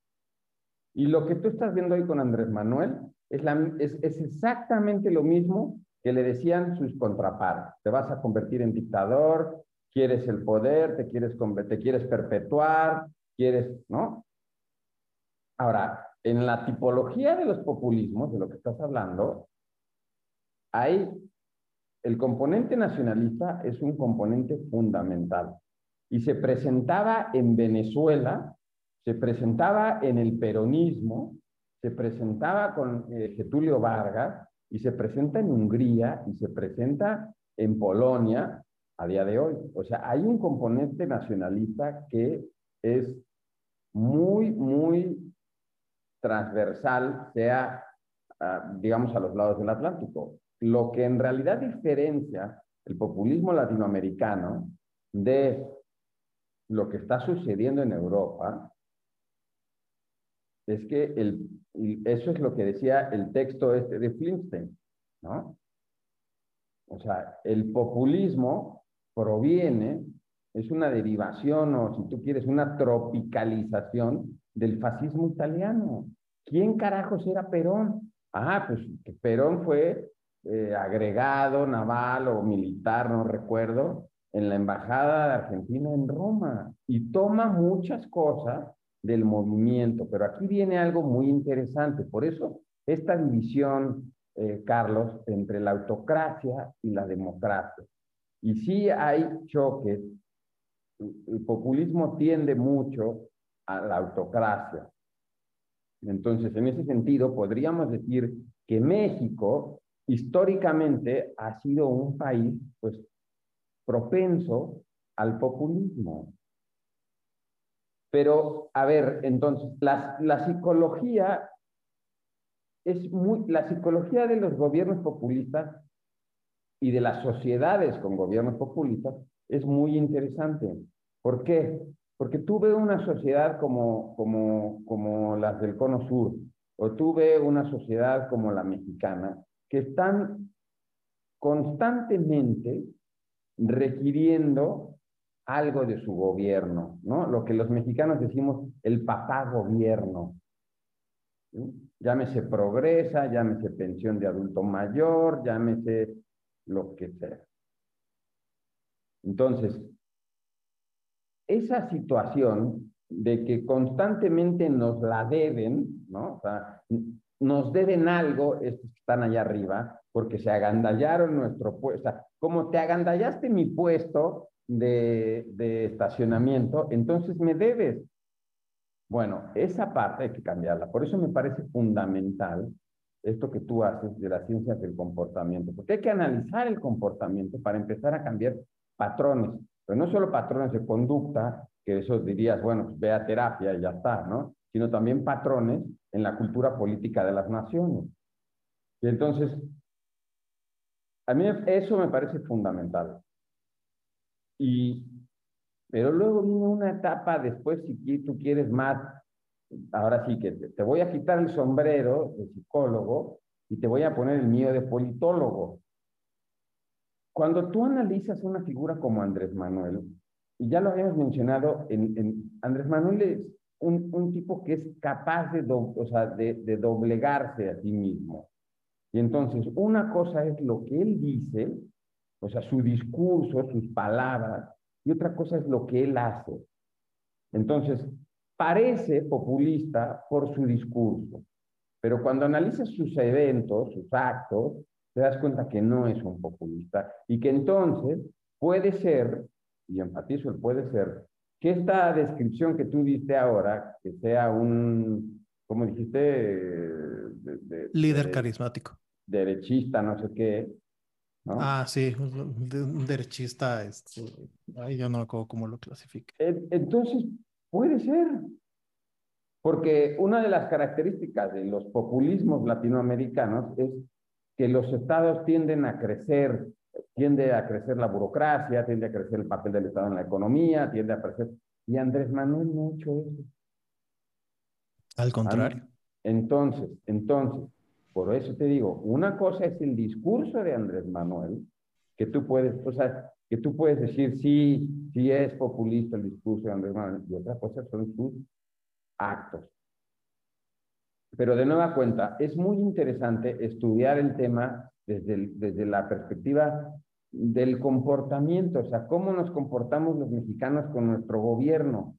A: Y lo que tú estás viendo hoy con Andrés Manuel es, la, es, es exactamente lo mismo que le decían sus contrapartes. Te vas a convertir en dictador, quieres el poder, te quieres, te quieres perpetuar, quieres, ¿no? Ahora, en la tipología de los populismos, de lo que estás hablando, hay el componente nacionalista es un componente fundamental y se presentaba en Venezuela se presentaba en el peronismo, se presentaba con eh, Getulio Vargas y se presenta en Hungría y se presenta en Polonia a día de hoy. O sea, hay un componente nacionalista que es muy, muy transversal, sea, ah, digamos, a los lados del Atlántico. Lo que en realidad diferencia el populismo latinoamericano de lo que está sucediendo en Europa es que el, eso es lo que decía el texto este de Flintstein, ¿no? O sea, el populismo proviene, es una derivación o si tú quieres, una tropicalización del fascismo italiano. ¿Quién carajos era Perón? Ah, pues Perón fue eh, agregado naval o militar, no recuerdo, en la Embajada de Argentina en Roma y toma muchas cosas del movimiento. Pero aquí viene algo muy interesante. Por eso, esta división, eh, Carlos, entre la autocracia y la democracia. Y sí hay choques. El populismo tiende mucho a la autocracia. Entonces, en ese sentido, podríamos decir que México históricamente ha sido un país, pues, propenso al populismo. Pero, a ver, entonces, la, psicología es muy, la psicología de los gobiernos populistas y de las sociedades con gobiernos populistas es muy interesante. ¿Por qué? Porque tú ves una sociedad como, como, como las del Cono Sur, o tú ves una sociedad como la mexicana, que están constantemente requiriendo algo de su gobierno, ¿no? Lo que los mexicanos decimos el papá gobierno. Llámese progresa, llámese pensión de adulto mayor, llámese lo que sea. Entonces, esa situación de que constantemente nos la deben, ¿no? O sea, nos deben algo, estos que están allá arriba, porque se agandallaron nuestro puesto. Como te agandallaste mi puesto, de, estacionamiento, entonces me debes. Bueno, esa parte hay que cambiarla. Por eso me parece fundamental esto que tú haces de las ciencias del comportamiento, porque hay que analizar el comportamiento para empezar a cambiar patrones, pero no solo patrones de conducta, que eso dirías, bueno, pues ve a terapia y ya está, ¿no? Sino también patrones en la cultura política de las naciones. Y entonces, a mí eso me parece fundamental. Y Pero luego viene una etapa después, si tú quieres más, ahora sí que te, voy a quitar el sombrero de psicólogo y te voy a poner el mío de politólogo. Cuando tú analizas una figura como Andrés Manuel, y ya lo habíamos mencionado, en, Andrés Manuel es un, un, tipo que es capaz de, o sea, de, doblegarse a sí mismo. Y entonces, una cosa es lo que él dice, o sea, su discurso, sus palabras, y otra cosa es lo que él hace. Entonces, parece populista por su discurso, pero cuando analizas sus eventos, sus actos, te das cuenta que no es un populista y que entonces puede ser, y enfatizo el puede ser, que esta descripción que tú diste ahora, que sea un, ¿cómo dijiste?
B: Líder carismático.
A: Derechista, no sé qué.
B: Ah, sí, un derechista, este, ay, yo no me acuerdo cómo lo clasifique.
A: Entonces, puede ser, porque una de las características de los populismos latinoamericanos es que los estados tienden a crecer, tiende a crecer la burocracia, tiende a crecer el papel del Estado en la economía, tiende a crecer. Y Andrés Manuel no ha hecho eso.
B: Al contrario.
A: Entonces, entonces, por eso te digo, una cosa es el discurso de Andrés Manuel, que tú puedes, o sea, que tú puedes decir, sí, sí es populista el discurso de Andrés Manuel, y otra cosa son sus actos. Pero de nueva cuenta, es muy interesante estudiar el tema desde, desde la perspectiva del comportamiento, o sea, cómo nos comportamos los mexicanos con nuestro gobierno.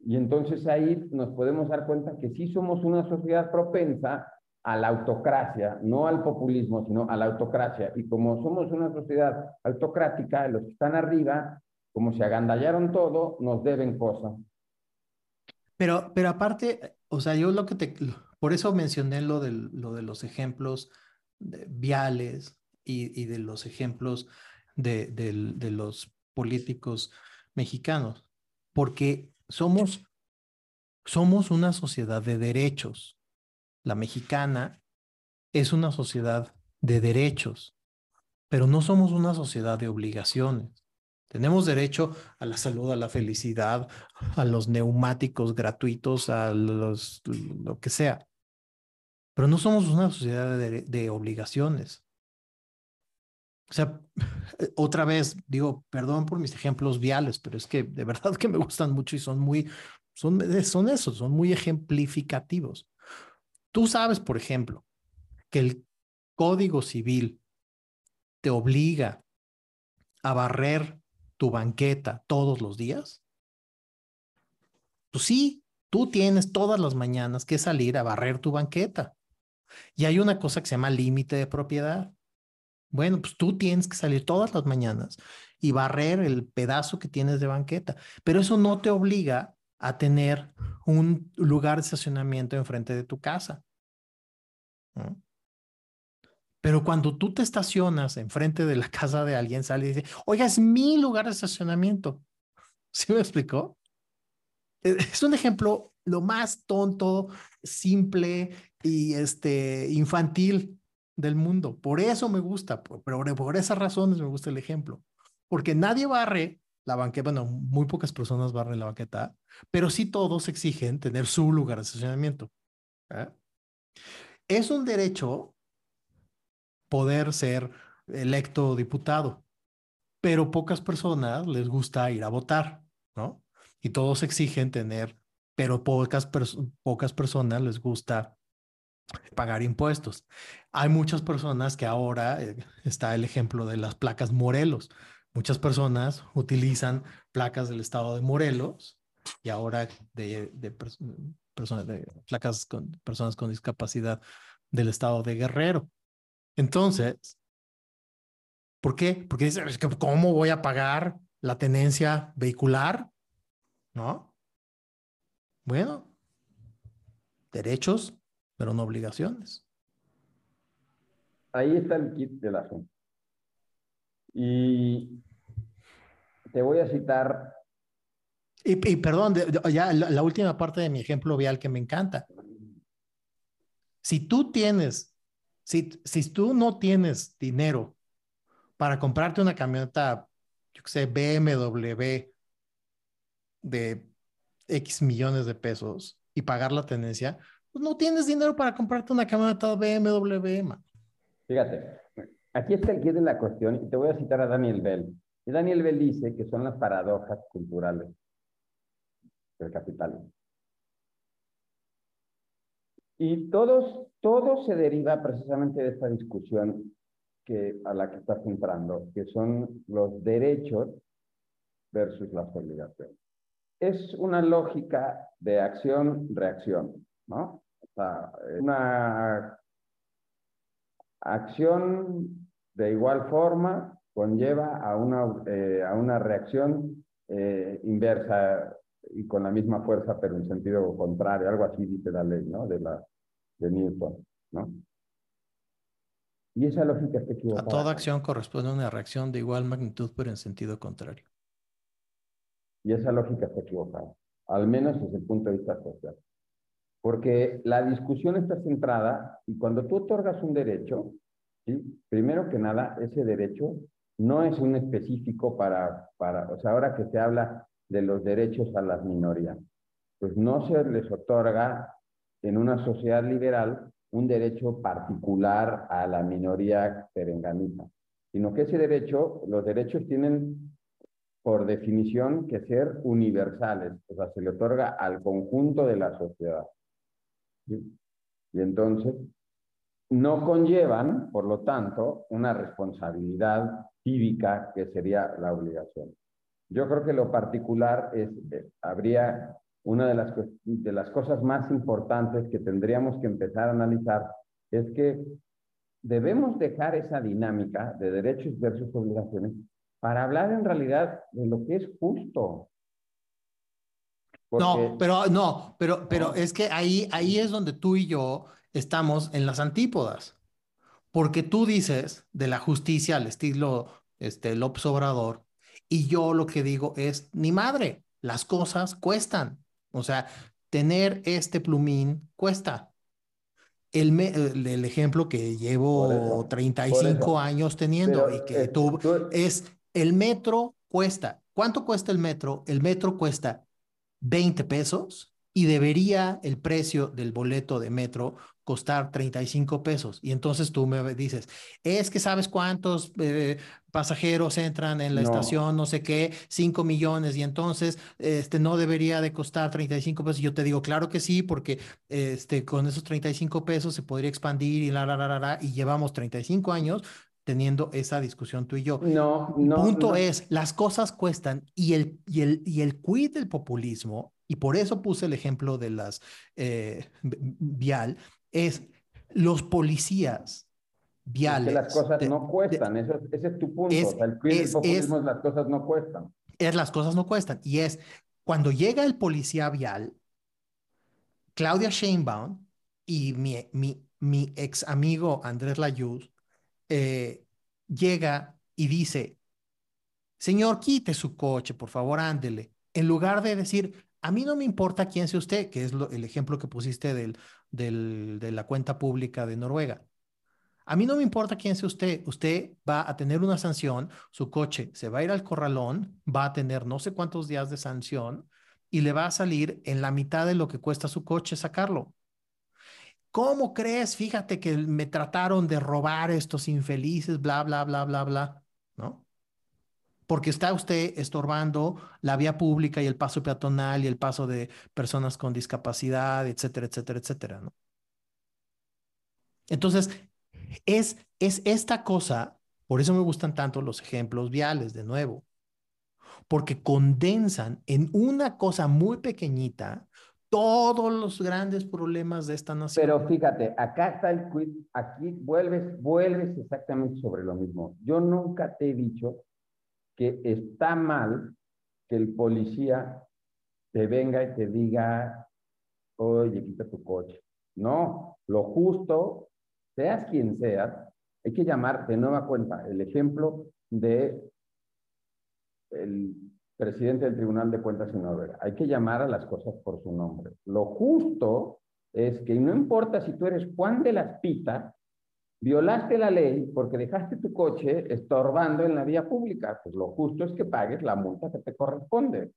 A: Y entonces ahí nos podemos dar cuenta que sí somos una sociedad propensa a la autocracia, no al populismo, sino a la autocracia. Y como somos una sociedad autocrática, los que están arriba, como se agandallaron todo, nos deben cosas.
B: Pero, pero aparte, o sea, yo lo que te, por eso mencioné lo, lo de los ejemplos viales y, de los ejemplos de, los políticos mexicanos, porque somos, somos una sociedad de derechos. La mexicana es una sociedad de derechos, pero no somos una sociedad de obligaciones. Tenemos derecho a la salud, a la felicidad, a los neumáticos gratuitos, a los, lo que sea. Pero no somos una sociedad de, obligaciones. O sea, [laughs] otra vez digo, perdón por mis ejemplos viales, pero es que de verdad que me gustan mucho y son muy, son, son esos, son muy ejemplificativos. Tú sabes, por ejemplo, que el Código Civil te obliga a barrer tu banqueta todos los días. Pues sí, tú tienes todas las mañanas que salir a barrer tu banqueta. Y hay una cosa que se llama límite de propiedad. Bueno, pues tú tienes que salir todas las mañanas y barrer el pedazo que tienes de banqueta, pero eso no te obliga a tener un lugar de estacionamiento enfrente de tu casa. Pero cuando tú te estacionas enfrente de la [laughs] casa de alguien, sale y dice, oiga, es mi lugar de estacionamiento. [laughs] ¿Sí me explicó? E, es un ejemplo lo más tonto, simple y este, infantil del mundo. Por eso me gusta, por, por esas razones me gusta el ejemplo. Porque nadie barre la banqueta, bueno, muy pocas personas barren la banqueta, pero sí todos exigen tener su lugar de estacionamiento. ¿eh? Es un derecho poder ser electo diputado, pero pocas personas les gusta ir a votar, ¿no? Y todos exigen tener, pero pocas, pocas personas les gusta pagar impuestos. Hay muchas personas que ahora eh, está el ejemplo de las placas Morelos. Muchas personas utilizan placas del estado de Morelos y ahora de, de personas de placas con personas con discapacidad del estado de Guerrero. Entonces, ¿por qué? Porque dice, ¿cómo voy a pagar la tenencia vehicular? ¿No? Bueno, derechos pero no obligaciones.
A: Ahí está el kit del asunto. Y te voy a citar.
B: Y, perdón, ya la, última parte de mi ejemplo vial que me encanta. Si tú tienes, si, si tú no tienes dinero para comprarte una camioneta, yo qué sé, BMW de X millones de pesos y pagar la tenencia, pues no tienes dinero para comprarte una camioneta BMW, man.
A: Fíjate, aquí está el quid de la cuestión y te voy a citar a Daniel Bell. Y Daniel Bell dice que son las paradojas culturales del capitalismo. Y todos, todo se deriva precisamente de esta discusión que, a la que estás entrando, que son los derechos versus las obligaciones. Es una lógica de acción-reacción, ¿no? Sea, una acción de igual forma conlleva a una, eh, a una reacción eh, inversa y con la misma fuerza, pero en sentido contrario, algo así dice la ley, ¿no? De, la, de Newton, ¿no? Y esa lógica está equivocada.
B: A toda acción corresponde una reacción de igual magnitud, pero en sentido contrario.
A: Y esa lógica está equivocada, al menos desde el punto de vista social. Porque la discusión está centrada y cuando tú otorgas un derecho, ¿sí? primero que nada, ese derecho no es un específico para, para, o sea, ahora que se habla de los derechos a las minorías. Pues no se les otorga en una sociedad liberal un derecho particular a la minoría perenganita, sino que ese derecho, los derechos tienen por definición que ser universales, o sea, se le otorga al conjunto de la sociedad. Y entonces, no conllevan, por lo tanto, una responsabilidad cívica que sería la obligación. Yo creo que lo particular es, eh, habría una de las, de las cosas más importantes que tendríamos que empezar a analizar, es que debemos dejar esa dinámica de derechos versus obligaciones para hablar en realidad de lo que es justo.
B: No, pero no, pero, pero es que ahí, ahí es donde tú y yo estamos en las antípodas. Porque tú dices de la justicia al estilo este, López Obrador, y yo lo que digo es, ni madre, las cosas cuestan. O sea, tener este plumín cuesta. El, el, ejemplo que llevo 35 años teniendo y que tú, es el metro cuesta. ¿Cuánto cuesta el metro? El metro cuesta 20 pesos y debería el precio del boleto de metro costar 35 pesos. Y entonces tú me dices, es que sabes cuántos eh, pasajeros entran en la estación, no sé qué, 5 millones, y entonces este, no debería de costar 35 pesos. Y yo te digo, claro que sí, porque este, con esos 35 pesos se podría expandir y la, la, la, la, y llevamos 35 años teniendo esa discusión tú y yo.
A: No, no.
B: Punto es, las cosas cuestan y el, y el, y el quid del populismo, y por eso puse el ejemplo de las eh, vial, es los policías viales.
A: que las cosas no cuestan, ese es tu punto. Es, el populismo es, las cosas no cuestan.
B: Es las cosas no cuestan. Y es cuando llega el policía vial, Claudia Sheinbaum y mi, mi, mi ex amigo Andrés Layuz eh, llega y dice, señor, quite su coche, por favor, ándele. En lugar de decir, a mí no me importa quién sea usted, que es el ejemplo que pusiste del, de la cuenta pública de Noruega. A mí no me importa quién sea usted, usted va a tener una sanción, su coche se va a ir al corralón, va a tener no sé cuántos días de sanción y le va a salir en la mitad de lo que cuesta su coche sacarlo. ¿Cómo crees? Fíjate que me trataron de robar estos infelices, bla, bla, bla, bla, bla, ¿no? Porque está usted estorbando la vía pública y el paso peatonal y el paso de personas con discapacidad, etcétera, etcétera, etcétera, ¿no? Entonces, es, es esta cosa, por eso me gustan tanto los ejemplos viales, de nuevo, porque condensan en una cosa muy pequeñita todos los grandes problemas de esta nación.
A: Pero fíjate, acá está el quiz, aquí vuelves, vuelves exactamente sobre lo mismo. Yo nunca te he dicho que está mal que el policía te venga y te diga, oye, quita tu coche. No, lo justo, seas quien seas, hay que llamar de nueva cuenta el ejemplo de el presidente del Tribunal de Cuentas en Noruega. Hay que llamar a las cosas por su nombre. Lo justo es que no importa si tú eres Juan de las Pitas, violaste la ley porque dejaste tu coche estorbando en la vía pública. Pues lo justo es que pagues la multa que te corresponde.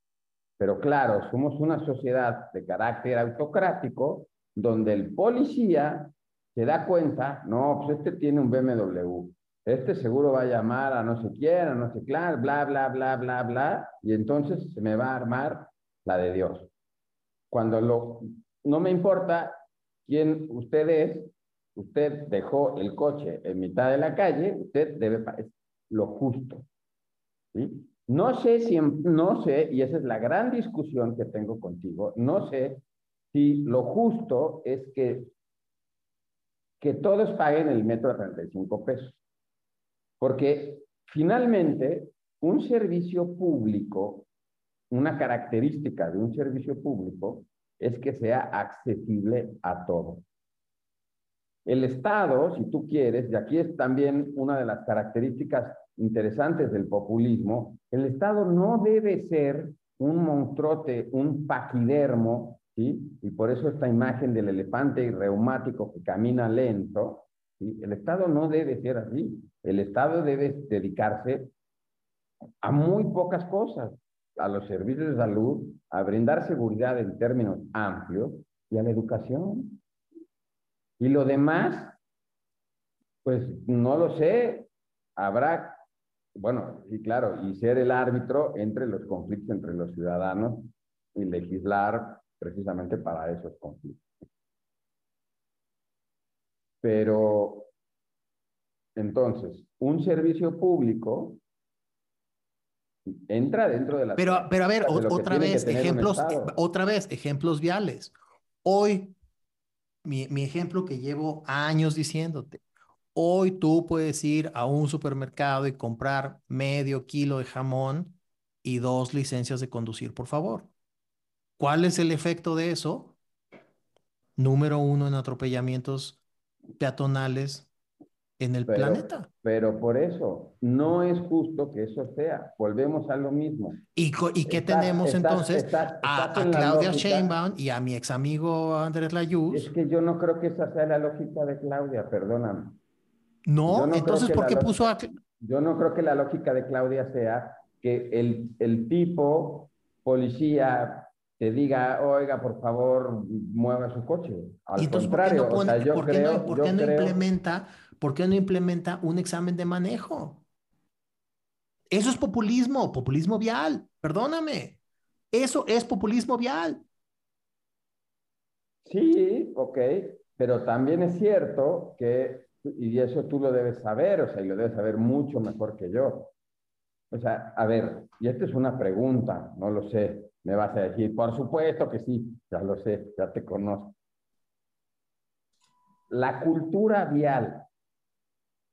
A: Pero claro, somos una sociedad de carácter autocrático donde el policía se da cuenta, no, pues este tiene un BMW, este seguro va a llamar a no sé quién, a no sé qué, bla, bla, bla, bla, bla, y entonces se me va a armar la de Dios. Cuando lo, no me importa quién usted es, usted dejó el coche en mitad de la calle, usted debe, es lo justo. ¿sí? No sé si, no sé, y esa es la gran discusión que tengo contigo, no sé si lo justo es que, que todos paguen el metro a 35 pesos. Porque finalmente un servicio público, una característica de un servicio público es que sea accesible a todos. El Estado, si tú quieres, y aquí es también una de las características interesantes del populismo, el Estado no debe ser un monstruote, un paquidermo, ¿sí? Y por eso esta imagen del elefante reumático que camina lento, ¿sí? El Estado no debe ser así. El Estado debe dedicarse a muy pocas cosas, a los servicios de salud, a brindar seguridad en términos amplios y a la educación. Y lo demás, pues no lo sé, habrá bueno, y claro, y ser el árbitro entre los conflictos entre los ciudadanos y legislar precisamente para esos conflictos. Pero, entonces, un servicio público entra dentro de la...
B: Pero, pero a ver, otra vez, ejemplos, otra vez, ejemplos viales. Hoy, mi, mi ejemplo que llevo años diciéndote, Hoy tú puedes ir a un supermercado y comprar medio kilo de jamón y dos licencias de conducir, por favor. ¿Cuál es el efecto de eso? Número uno en atropellamientos peatonales en el planeta.
A: Pero por eso, no es justo que eso sea. Volvemos a lo mismo.
B: ¿Y, y qué tenemos entonces? a, Claudia Sheinbaum y a mi ex amigo Andrés Layuz.
A: Es que yo no creo que esa sea la lógica de Claudia, perdóname.
B: No, entonces, ¿por qué puso a...
A: Yo no creo que la lógica de Claudia sea que el, el tipo policía te diga, oiga, por favor, mueva su coche. Al contrario,
B: ¿por qué no, ¿por qué no, ¿por qué no implementa, ¿por qué no implementa un examen de manejo? Eso es populismo, populismo vial, perdóname. Eso es populismo vial.
A: Sí, ok, pero también es cierto que y eso tú lo debes saber, o sea, y lo debes saber mucho mejor que yo. O sea, a ver, y esta es una pregunta, no lo sé, me vas a decir, por supuesto que sí, ya lo sé, ya te conozco. La cultura vial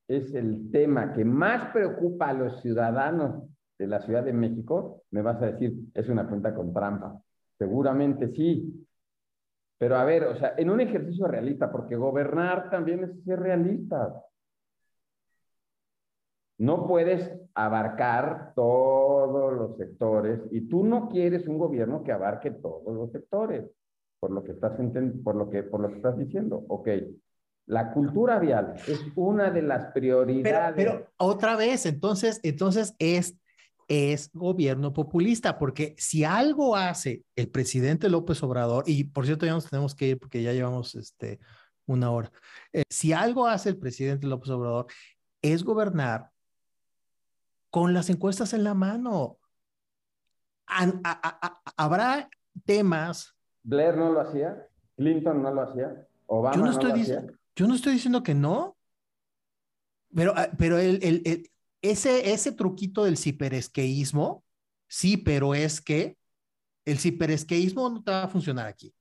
A: es el tema que más preocupa a los ciudadanos de la Ciudad de México, me vas a decir, es una cuenta con trampa. Seguramente sí, pero a ver, o sea, en un ejercicio realista, porque gobernar también es ser realista. No puedes abarcar todos los sectores y tú no quieres un gobierno que abarque todos los sectores, por lo que estás, por lo que, por lo que estás diciendo. Ok, la cultura vial es una de las prioridades.
B: Pero, pero otra vez, entonces, entonces es es gobierno populista, porque si algo hace el presidente López Obrador, y por cierto ya nos tenemos que ir porque ya llevamos este, una hora, eh, si algo hace el presidente López Obrador es gobernar con las encuestas en la mano. habrá temas.
A: Blair no lo hacía, Clinton no lo hacía, Obama yo no, estoy lo hacía.
B: Yo no estoy diciendo que no, pero, ah, pero el, el ese, ese truquito del ciperesqueísmo, sí, pero es que el ciperesqueísmo no te va a funcionar aquí.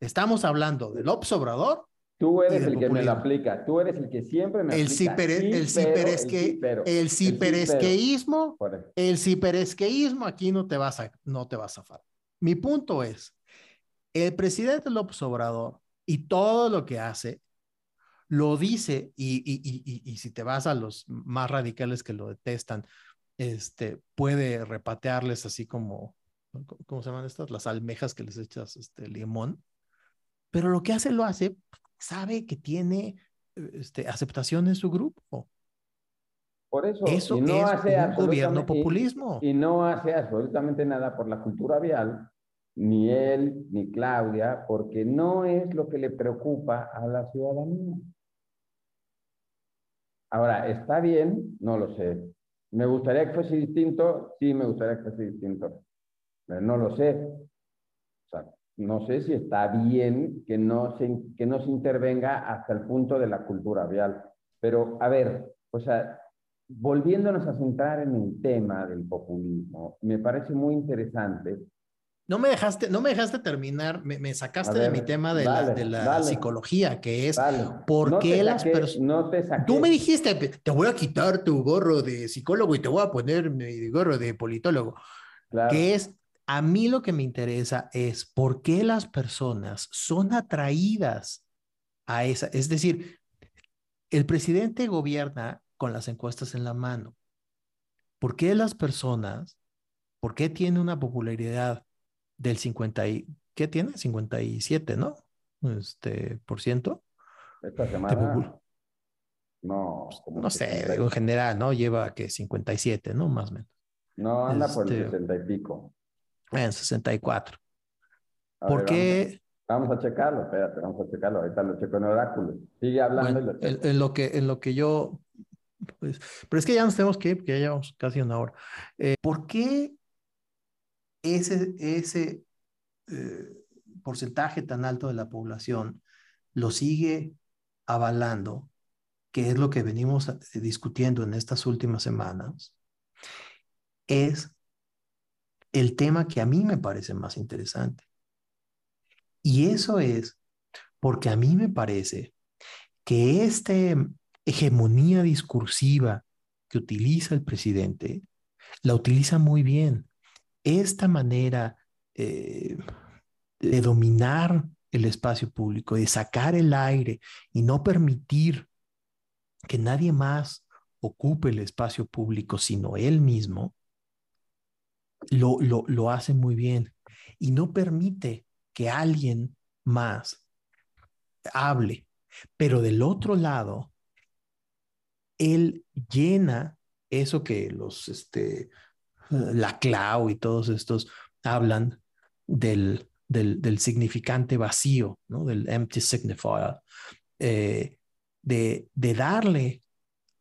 B: Estamos hablando del Obrador.
A: Tú eres el que me lo aplica, tú eres el que siempre me
B: el
A: aplica.
B: el, ciperesque, el, ciperesqueísmo, el ciperesqueísmo aquí no te vas a, no te vas a zafar. Mi punto es, el presidente López Obrador y todo lo que hace lo dice y, y, y, si te vas a los más radicales que lo detestan, este, puede repatearles así como, ¿cómo se llaman estas? Las almejas que les echas este, limón. Pero lo que hace, lo hace, sabe que tiene este, aceptación en su grupo.
A: Por eso,
B: eso
A: y no
B: es
A: hace
B: un gobierno
A: absolutamente- y-
B: populismo.
A: Y, no hace absolutamente nada por la cultura vial, ni él, ni Claudia, porque no es lo que le preocupa a la ciudadanía. Ahora, ¿está bien? No lo sé. ¿Me gustaría que fuese distinto? Sí, me gustaría que fuese distinto. Pero no lo sé. O sea, no sé si está bien que no se, que no se intervenga hasta el punto de la cultura vial. Pero, a ver, o sea, volviéndonos a centrar en el tema del populismo, me parece muy interesante.
B: No me dejaste, no me dejaste terminar, me, me sacaste
A: A
B: de
A: ver,
B: mi tema de
A: dale,
B: la, de la
A: dale.
B: psicología, que es
A: Dale,
B: ¿por
A: no
B: qué las
A: saqué-
B: pers-
A: No.
B: Tú me dijiste, te voy a quitar tu gorro de psicólogo y te voy a poner mi gorro de politólogo,
A: Claro.
B: que es, a mí lo que me interesa es por qué las personas son atraídas a esa, es decir, el presidente gobierna con las encuestas en la mano. ¿Por qué las personas, por qué tiene una popularidad del 50 y, ¿qué tiene? 57, ¿no? Este, por ciento.
A: Esta semana. No, como
B: No sé,
A: 60
B: digo, en general, ¿no? Lleva que 57, ¿no? Más o menos.
A: No, anda por el
B: este-
A: 60 y pico.
B: En 64.
A: A
B: ¿Por
A: ver,
B: qué?
A: Vamos, vamos a checarlo, espérate, vamos a checarlo. Ahorita lo checo en Oráculo. Sigue hablando
B: Bueno,
A: y lo
B: en, en lo que, en lo que yo, pues, pero es que ya nos tenemos que ir, porque ya llevamos casi una hora. Eh, ¿por qué ese, ese eh, porcentaje tan alto de la población lo sigue avalando, que es lo que venimos eh, discutiendo en estas últimas semanas, es el tema que a mí me parece más interesante. Y eso es porque a mí me parece que esta hegemonía discursiva que utiliza el presidente, la utiliza muy bien. Esta manera eh, de dominar el espacio público, de sacar el aire y no permitir que nadie más ocupe el espacio público, sino él mismo, lo, lo, lo hace muy bien y no permite que alguien más hable. Pero del otro lado, él llena eso que los, este, la Clau y todos estos hablan del, del, del significante vacío, ¿no? del empty signifier, eh, de, de darle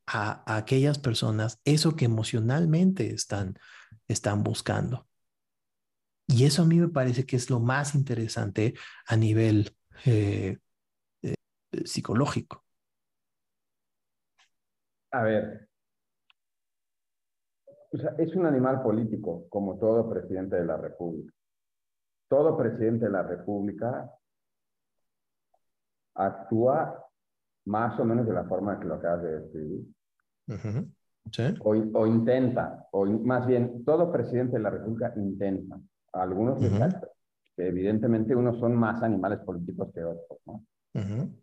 B: a, a, aquellas personas eso que emocionalmente están, están buscando. Y eso a mí me parece que es lo más interesante a nivel eh, eh, psicológico.
A: A ver, o sea, es un animal político, como todo presidente de la República. Todo presidente de la República actúa más o menos de la forma que lo acabas de describir.
B: Uh -huh. ¿Sí?
A: o, o, intenta, o más bien, todo presidente de la República intenta. Algunos, uh -huh. que evidentemente unos son más animales políticos que otros, ¿no?
B: Uh -huh.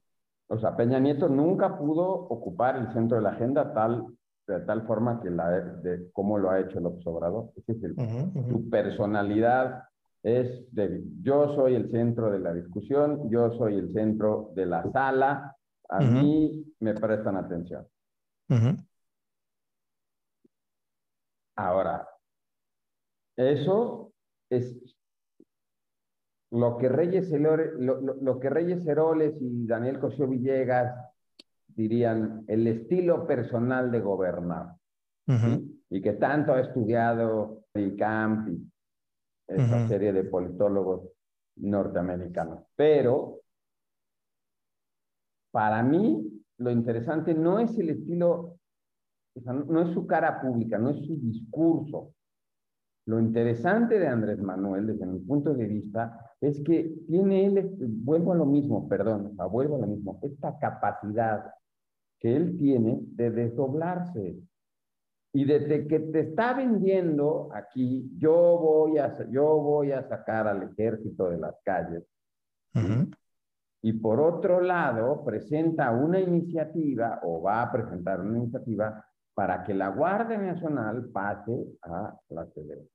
A: O sea, Peña Nieto nunca pudo ocupar el centro de la agenda tal, de tal forma que la de cómo lo ha hecho el observador. Es decir, uh -huh. su personalidad es de yo soy el centro de la discusión, yo soy el centro de la sala, a mí me prestan atención. Ahora, eso es lo que Reyes, Heroles, lo, lo, lo, que Reyes Heroles y Daniel Cosío Villegas dirían el estilo personal de gobernar.
B: Uh -huh.
A: ¿sí? Y que tanto ha estudiado el Camp y esa uh -huh. serie de politólogos norteamericanos. Pero para mí lo interesante no es el estilo o sea, no es su cara pública, no es su discurso. Lo interesante de Andrés Manuel, desde mi punto de vista, es que tiene él, vuelvo a lo mismo, perdón, o sea, vuelvo a lo mismo, esta capacidad que él tiene de desdoblarse. Y desde que te está vendiendo aquí, yo voy a, yo voy a sacar al ejército de las calles.
B: Uh -huh.
A: Y por otro lado, presenta una iniciativa o va a presentar una iniciativa para que la Guardia Nacional pase a la CDE.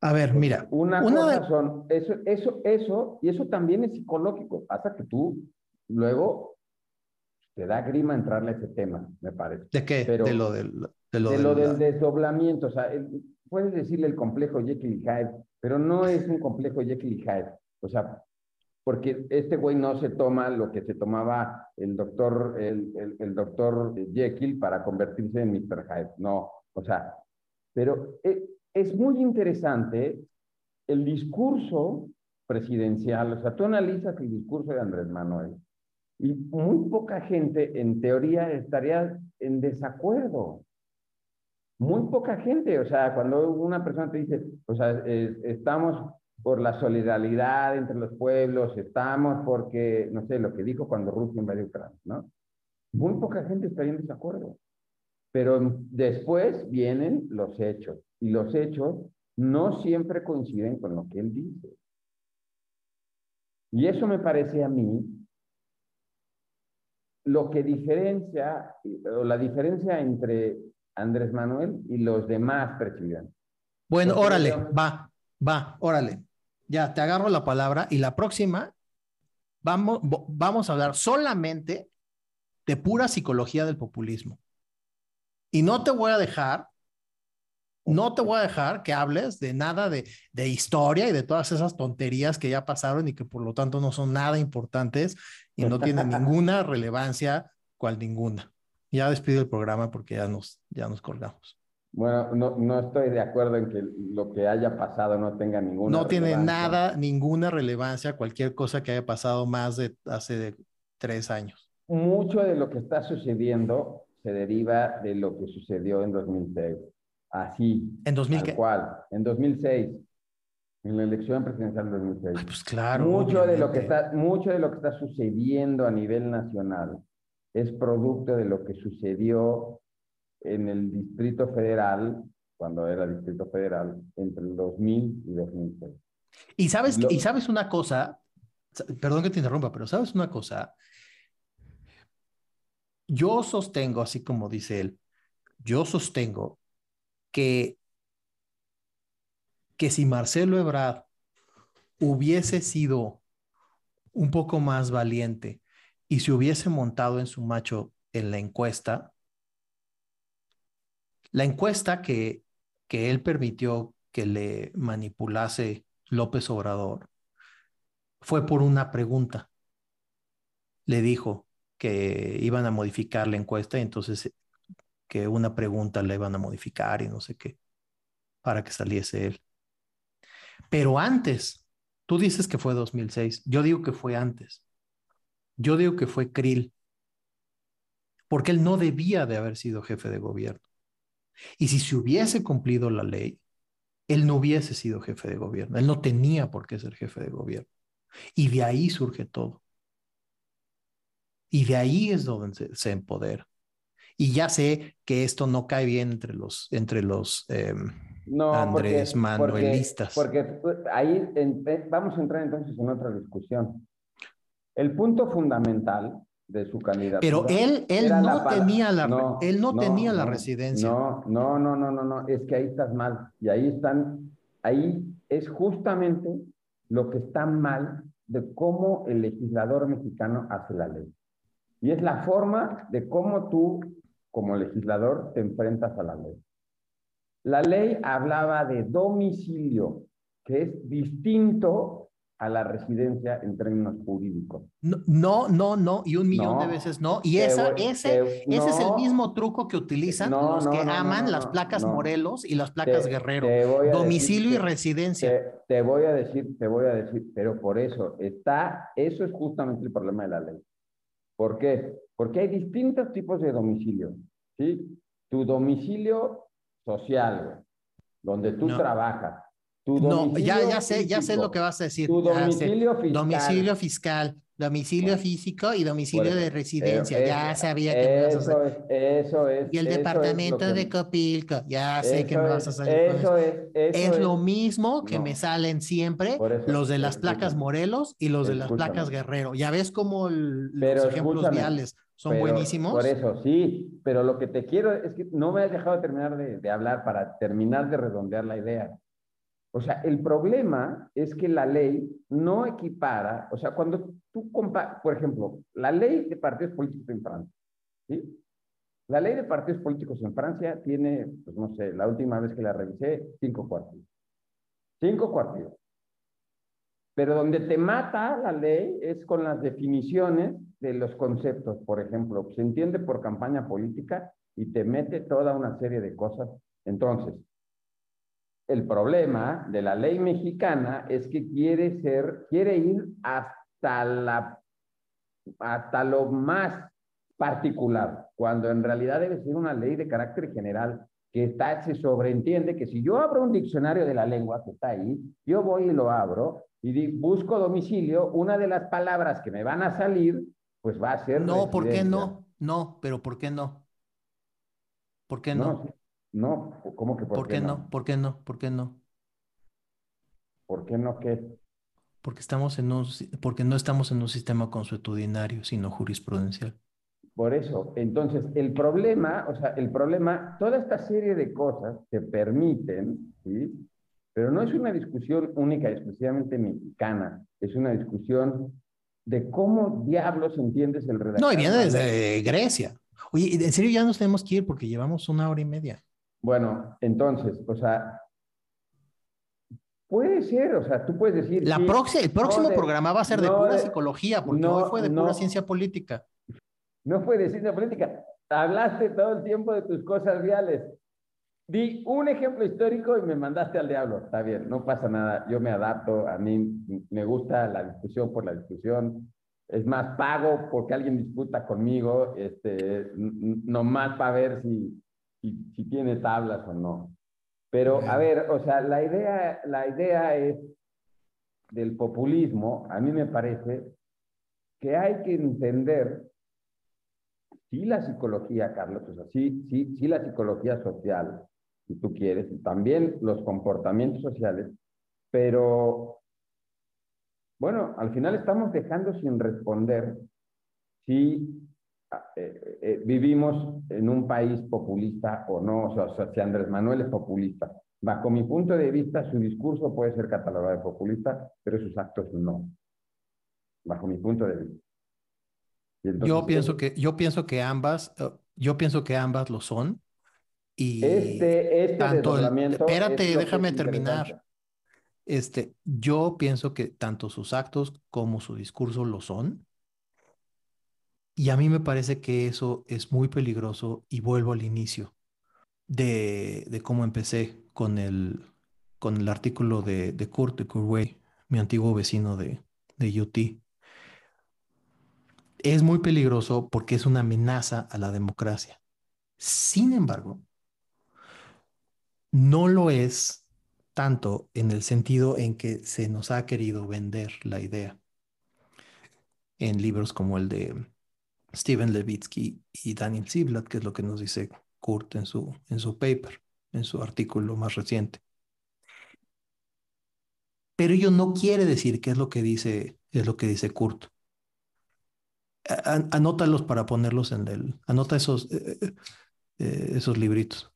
B: A ver, mira.
A: Una, una cosa de... son, eso, eso, eso, y eso también es psicológico. Pasa que tú luego te da grima entrarle a ese tema, me parece.
B: ¿De qué?
A: Pero,
B: de lo del, de lo
A: de
B: del-
A: lo del desdoblamiento, o sea, el- puedes decirle el complejo Jekyll y Hyde, pero no es un complejo Jekyll y Hyde, o sea, porque este güey no se toma lo que se tomaba el doctor, el, el, el doctor Jekyll para convertirse en Mr. Hyde, no, o sea, pero e- es muy interesante el discurso presidencial, o sea, tú analizas el discurso de Andrés Manuel y muy poca gente en teoría estaría en desacuerdo. Muy poca gente, o sea, cuando una persona te dice, o sea, eh, estamos por la solidaridad entre los pueblos, estamos porque, no sé, lo que dijo cuando Rusia invadió Ucrania, ¿no? Muy poca gente estaría en desacuerdo. Pero después vienen los hechos, y los hechos no siempre coinciden con lo que él dice. Y eso me parece a mí lo que diferencia, o la diferencia entre Andrés Manuel y los demás presidentes.
B: Bueno, órale, va, va, órale. Ya, te agarro la palabra y la próxima vamos, vamos a hablar solamente de pura psicología del populismo. Y no te voy a dejar, no te voy a dejar que hables de nada de, de historia y de todas esas tonterías que ya pasaron y que por lo tanto no son nada importantes y no tienen [laughs] ninguna relevancia, cual ninguna. Ya despido el programa porque ya nos, ya nos colgamos.
A: Bueno, no, no estoy de acuerdo en que lo que haya pasado no tenga ninguna
B: No tiene
A: relevancia.
B: nada, ninguna relevancia cualquier cosa que haya pasado más de hace de tres años.
A: Mucho de lo que está sucediendo se deriva de lo que sucedió en 2006. Así,
B: En 2000
A: tal
B: qué?
A: cual, en 2006, en la elección presidencial de 2006.
B: Ay, pues claro.
A: mucho de lo que está mucho de lo que está sucediendo a nivel nacional es producto de lo que sucedió en el Distrito Federal cuando era Distrito Federal entre el 2000 y 2006.
B: Y sabes,
A: Lo-
B: y sabes una cosa, sa- perdón que te interrumpa, pero sabes una cosa. Yo sostengo, así como dice él, yo sostengo que, que si Marcelo Ebrard hubiese sido un poco más valiente y se hubiese montado en su macho en la encuesta, la encuesta que, que él permitió que le manipulase López Obrador fue por una pregunta. Le dijo que iban a modificar la encuesta y entonces que una pregunta la iban a modificar y no sé qué, para que saliese él. Pero antes, tú dices que fue 2006, yo digo que fue antes. Yo digo que fue Krill, porque él no debía de haber sido jefe de gobierno. Y si se hubiese cumplido la ley, él no hubiese sido jefe de gobierno, él no tenía por qué ser jefe de gobierno. Y de ahí surge todo. Y de ahí es donde se, se empodera. Y ya sé que esto no cae bien entre los, entre los eh,
A: No,
B: Andrés
A: porque-
B: Manuelistas.
A: Porque, porque ahí en- vamos a entrar entonces en otra discusión. El punto fundamental de su candidatura.
B: Pero él, él
A: era
B: no
A: la
B: tenía la,
A: No,
B: él no,
A: no,
B: tenía la
A: no,
B: residencia.
A: No, no, no, no, no, no, es que ahí estás mal. Y ahí están, ahí es justamente lo que está mal de cómo el legislador mexicano hace la ley. Y es la forma de cómo tú, como legislador, te enfrentas a la ley. La ley hablaba de domicilio, que es distinto a la residencia en términos jurídicos.
B: No, no, no, no, y un millón de
A: No.
B: veces no. Y esa,
A: voy-
B: ese,
A: te-
B: ese es el
A: no.
B: mismo truco que utilizan
A: No,
B: los
A: no,
B: que
A: no, no,
B: aman
A: no,
B: las
A: no,
B: placas
A: no.
B: Morelos y las placas
A: Te-
B: Guerrero.
A: te
B: Domicilio
A: decir
B: y
A: que-
B: residencia.
A: Te, te voy a decir, te voy a decir, pero por eso está, eso es justamente el problema de la ley. ¿Por qué? Porque hay distintos tipos de domicilio, ¿sí? Tu domicilio social, donde tú
B: No.
A: trabajas. Tu
B: No, ya, ya sé, ya sé lo que vas a decir.
A: Tu domicilio fiscal.
B: Domicilio fiscal, domicilio
A: Bueno,
B: físico y domicilio de
A: eso,
B: residencia.
A: eh,
B: ya
A: es-
B: sabía que me ibas a
A: es, eso es.
B: Y el
A: es
B: departamento
A: que-
B: de Copilco, ya sé que me vas a
A: es,
B: salir con eso.
A: Eso es, eso
B: Es lo mismo que
A: No.
B: me salen siempre los de las placas. Morelos y los de las placas Guerrero. Ya ves cómo el- los ejemplos viales son
A: Pero,
B: buenísimos.
A: Por eso, sí, pero lo que te quiero es que no me has dejado terminar de, de hablar para terminar de redondear la idea. O sea, el problema es que la ley no equipara, o sea, cuando tú comparas, por ejemplo, la ley de partidos políticos en Francia, ¿sí? La ley de partidos políticos en Francia tiene, pues no sé, la última vez que la revisé, cinco cuartos. Cinco cuartos. Pero donde te mata la ley es con las definiciones de los conceptos. Por ejemplo, se entiende por campaña política y te mete toda una serie de cosas. Entonces, el problema de la ley mexicana es que quiere ser, quiere ir hasta la, hasta lo más particular, cuando en realidad debe ser una ley de carácter general que está, se sobreentiende que si yo abro un diccionario de la lengua que está ahí, yo voy y lo abro y busco domicilio, una de las palabras que me van a salir, pues va a ser.
B: No, ¿por qué no? No, pero ¿por qué no? ¿Por qué no?
A: No, ¿cómo que
B: por, qué, no? ¿Por qué no? ¿Por qué no?
A: ¿Por qué no qué?
B: Porque estamos en un, porque no estamos en un sistema consuetudinario, sino jurisprudencial.
A: Por eso, entonces, el problema, o sea, el problema, toda esta serie de cosas te permiten, ¿sí? Pero no es una discusión única y exclusivamente mexicana, es una discusión de cómo diablos entiendes el redactado.
B: No, y viene desde Grecia. Oye, en serio ya nos tenemos que ir porque llevamos una hora y media.
A: Bueno, entonces, o sea, puede ser, o sea, tú puedes decir...
B: La próxima, el próximo programa va a ser de pura psicología, porque hoy fue de pura ciencia política.
A: No fue de ciencia política. Hablaste todo el tiempo de tus cosas reales. Di un ejemplo histórico y me mandaste al diablo. Está bien, no pasa nada. Yo me adapto. A mí me gusta la discusión por la discusión. Es más, pago porque alguien disputa conmigo, este, nomás para ver si, si, si, tiene tablas o no. Pero, a ver, o sea, la idea, la idea es del populismo, a mí me parece que hay que entender sí la psicología, Carlos, o sea, sí, sí, sí la psicología social, si tú quieres, y también los comportamientos sociales, pero bueno, al final estamos dejando sin responder si eh, eh, vivimos en un país populista o no, o sea, si Andrés Manuel es populista. Bajo mi punto de vista, su discurso puede ser catalogado de populista, pero sus actos no. Bajo mi punto de vista
B: yo pienso que yo pienso que ambas eh, yo pienso que ambas lo son y
A: este, este tanto
B: espérate déjame terminar este yo pienso que tanto sus actos como su discurso lo son y a mí me parece que eso es muy peligroso y vuelvo al inicio de, cómo empecé con el con el artículo de, de Kurt de mi antiguo vecino de, de UT es muy peligroso porque es una amenaza a la democracia. Sin embargo, no lo es tanto en el sentido en que se nos ha querido vender la idea en libros como el de Steven Levitsky y Daniel Ziblatt, que es lo que nos dice Kurt en su, en su paper, en su artículo más reciente. Pero ello no quiere decir que es lo que dice, es lo que dice Kurt anótalos para ponerlos en el, anota esos, eh, eh, eh, esos libritos.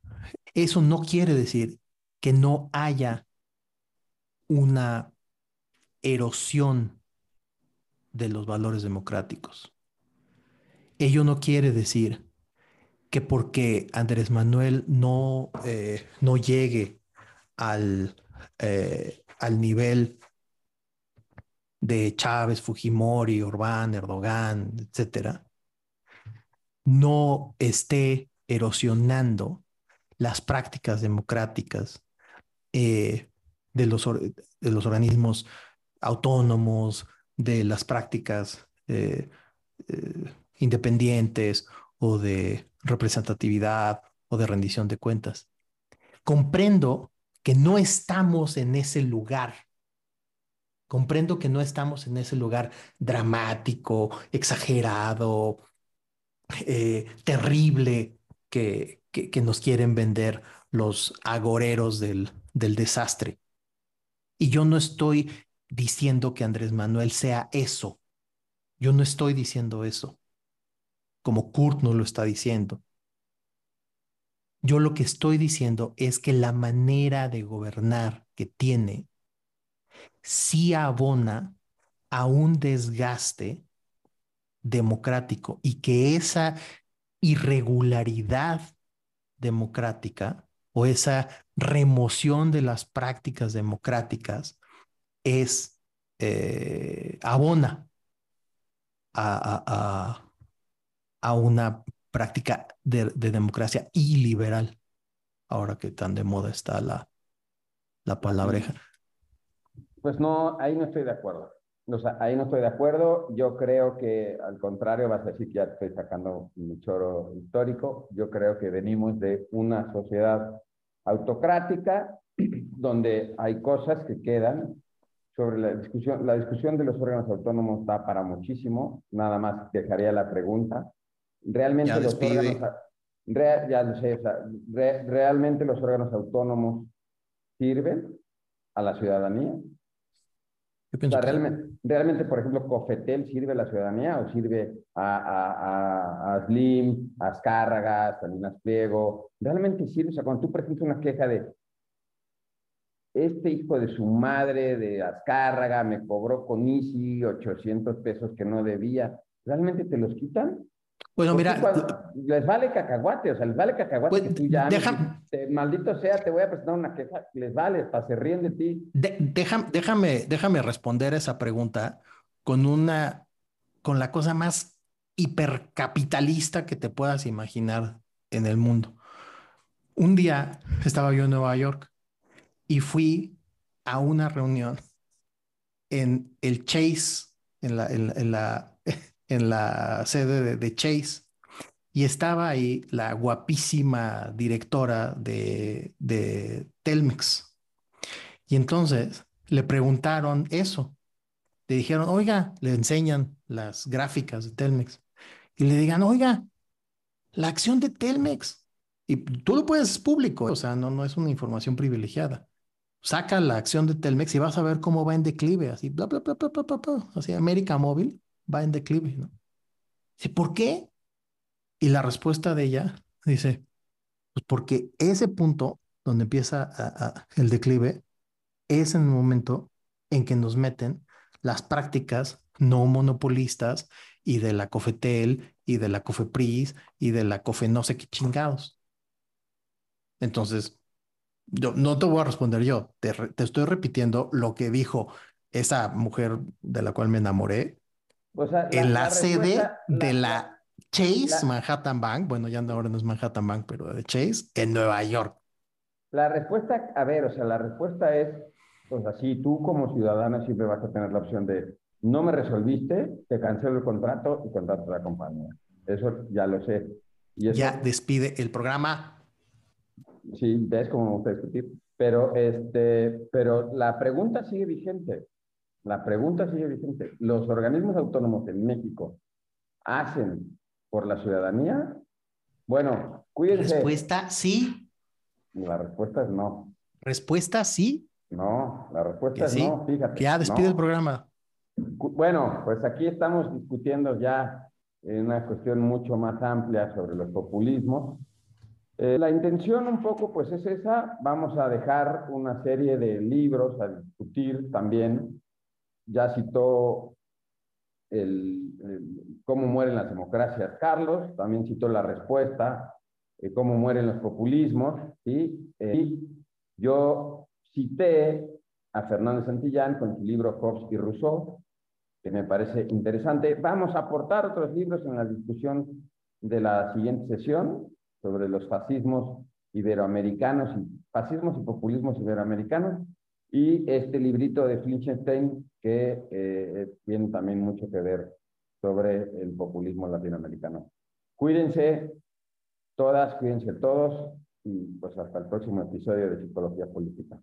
B: Eso no quiere decir que no haya una erosión de los valores democráticos. Ello no quiere decir que porque Andrés Manuel no, no llegue al, al nivel de Chávez, Fujimori, Orbán, Erdogan, etcétera, no esté erosionando las prácticas democráticas eh, de, los, de los organismos autónomos, de las prácticas eh, eh, independientes o de representatividad o de rendición de cuentas. Comprendo que no estamos en ese lugar Comprendo que no estamos en ese lugar dramático, exagerado, eh, terrible que, que, nos quieren vender los agoreros del, del desastre. Y yo no estoy diciendo que Andrés Manuel sea eso. Yo no estoy diciendo eso, como Kurt no lo está diciendo. Yo lo que estoy diciendo es que la manera de gobernar que tiene sí abona a un desgaste democrático y que esa irregularidad democrática o esa remoción de las prácticas democráticas es eh, abona a, una práctica de, democracia iliberal, ahora que tan de moda está la, la palabreja.
A: Pues no, ahí no estoy de acuerdo. O sea, ahí no estoy de acuerdo. Yo creo que, al contrario, vas a decir que ya estoy sacando mi choro histórico. Yo creo que venimos de una sociedad autocrática [clears throat] donde hay cosas que quedan sobre la discusión. La discusión de los órganos autónomos da para muchísimo. Nada más dejaría la pregunta. Realmente
B: ya
A: los órganos, ya lo sé, realmente los órganos autónomos sirven a la ciudadanía realmente, realmente, por ejemplo, Cofetel sirve a la ciudadanía o sirve a, a, a, Slim, a Azcárraga, a Salinas Pliego. Realmente sirve. O sea, cuando tú presentas una queja de este hijo de su madre de Azcárraga me cobró con Easy 800 pesos que no debía, ¿realmente te los quitan?
B: Bueno, mira.
A: les vale cacahuate, o sea, les vale cacahuate pues, que tú ya. maldito sea, te voy a presentar una queja, les vale, para se ríen de ti.
B: déjame, déjame responder esa pregunta con una, con la cosa más hipercapitalista que te puedas imaginar en el mundo. Un día estaba yo en Nueva York y fui a una reunión en el Chase, en la, en la en la sede de, Chase y estaba ahí la guapísima directora de, de Telmex. Y entonces le preguntaron eso. Le dijeron, oiga, le enseñan las gráficas de Telmex. Y le digan, oiga, la acción de Telmex. Y tú lo puedes público, o sea, no, no es una información privilegiada. Saca la acción de Telmex y vas a ver cómo va en declive, así, bla, bla, bla, bla, bla, bla, bla. Así, América Móvil va en declive, ¿no? ¿por qué? Y la respuesta de ella dice, pues porque ese punto donde empieza el declive es en el momento en que nos meten las prácticas no monopolistas y de la Cofetel y de la Cofepris y de la Cofe no sé qué chingados. Entonces, yo no te voy a responder yo, te estoy repitiendo lo que dijo esa mujer de la cual me enamoré en la, sede de la Chase Manhattan Bank, bueno, ya ahora no es Manhattan Bank, pero de Chase, en Nueva York.
A: La respuesta, a ver, o sea, la respuesta es, o sea, si tú como ciudadana siempre vas a tener la opción de, no me resolviste, te cancelo el contrato y contrato a la compañía. Eso ya lo sé.
B: Y ya despide el programa.
A: Sí, ves cómo me gusta discutir. Pero, este, pero la pregunta sigue vigente. La pregunta sigue vigente. ¿Los organismos autónomos en México hacen por la ciudadanía? Bueno, cuídense.
B: Respuesta sí.
A: La respuesta es no.
B: Respuesta sí.
A: No, la respuesta es no, fíjate.
B: ya despide el programa.
A: Bueno, pues aquí estamos discutiendo ya en una cuestión mucho más amplia sobre los populismos. Eh, la intención un poco pues es esa. Vamos a dejar una serie de libros a discutir también ya citó el, cómo mueren las democracias Carlos, también citó la respuesta, eh, cómo mueren los populismos. Eh, y yo cité a Fernando Santillán con su libro Hobbes y Rousseau, que me parece interesante. Vamos a aportar otros libros en la discusión de la siguiente sesión sobre los fascismos iberoamericanos y fascismos y populismos iberoamericanos y este librito de Flinchenstein que eh, tiene también mucho que ver sobre el populismo latinoamericano. Cuídense todas, cuídense todos y pues hasta el próximo episodio de Psicología Política.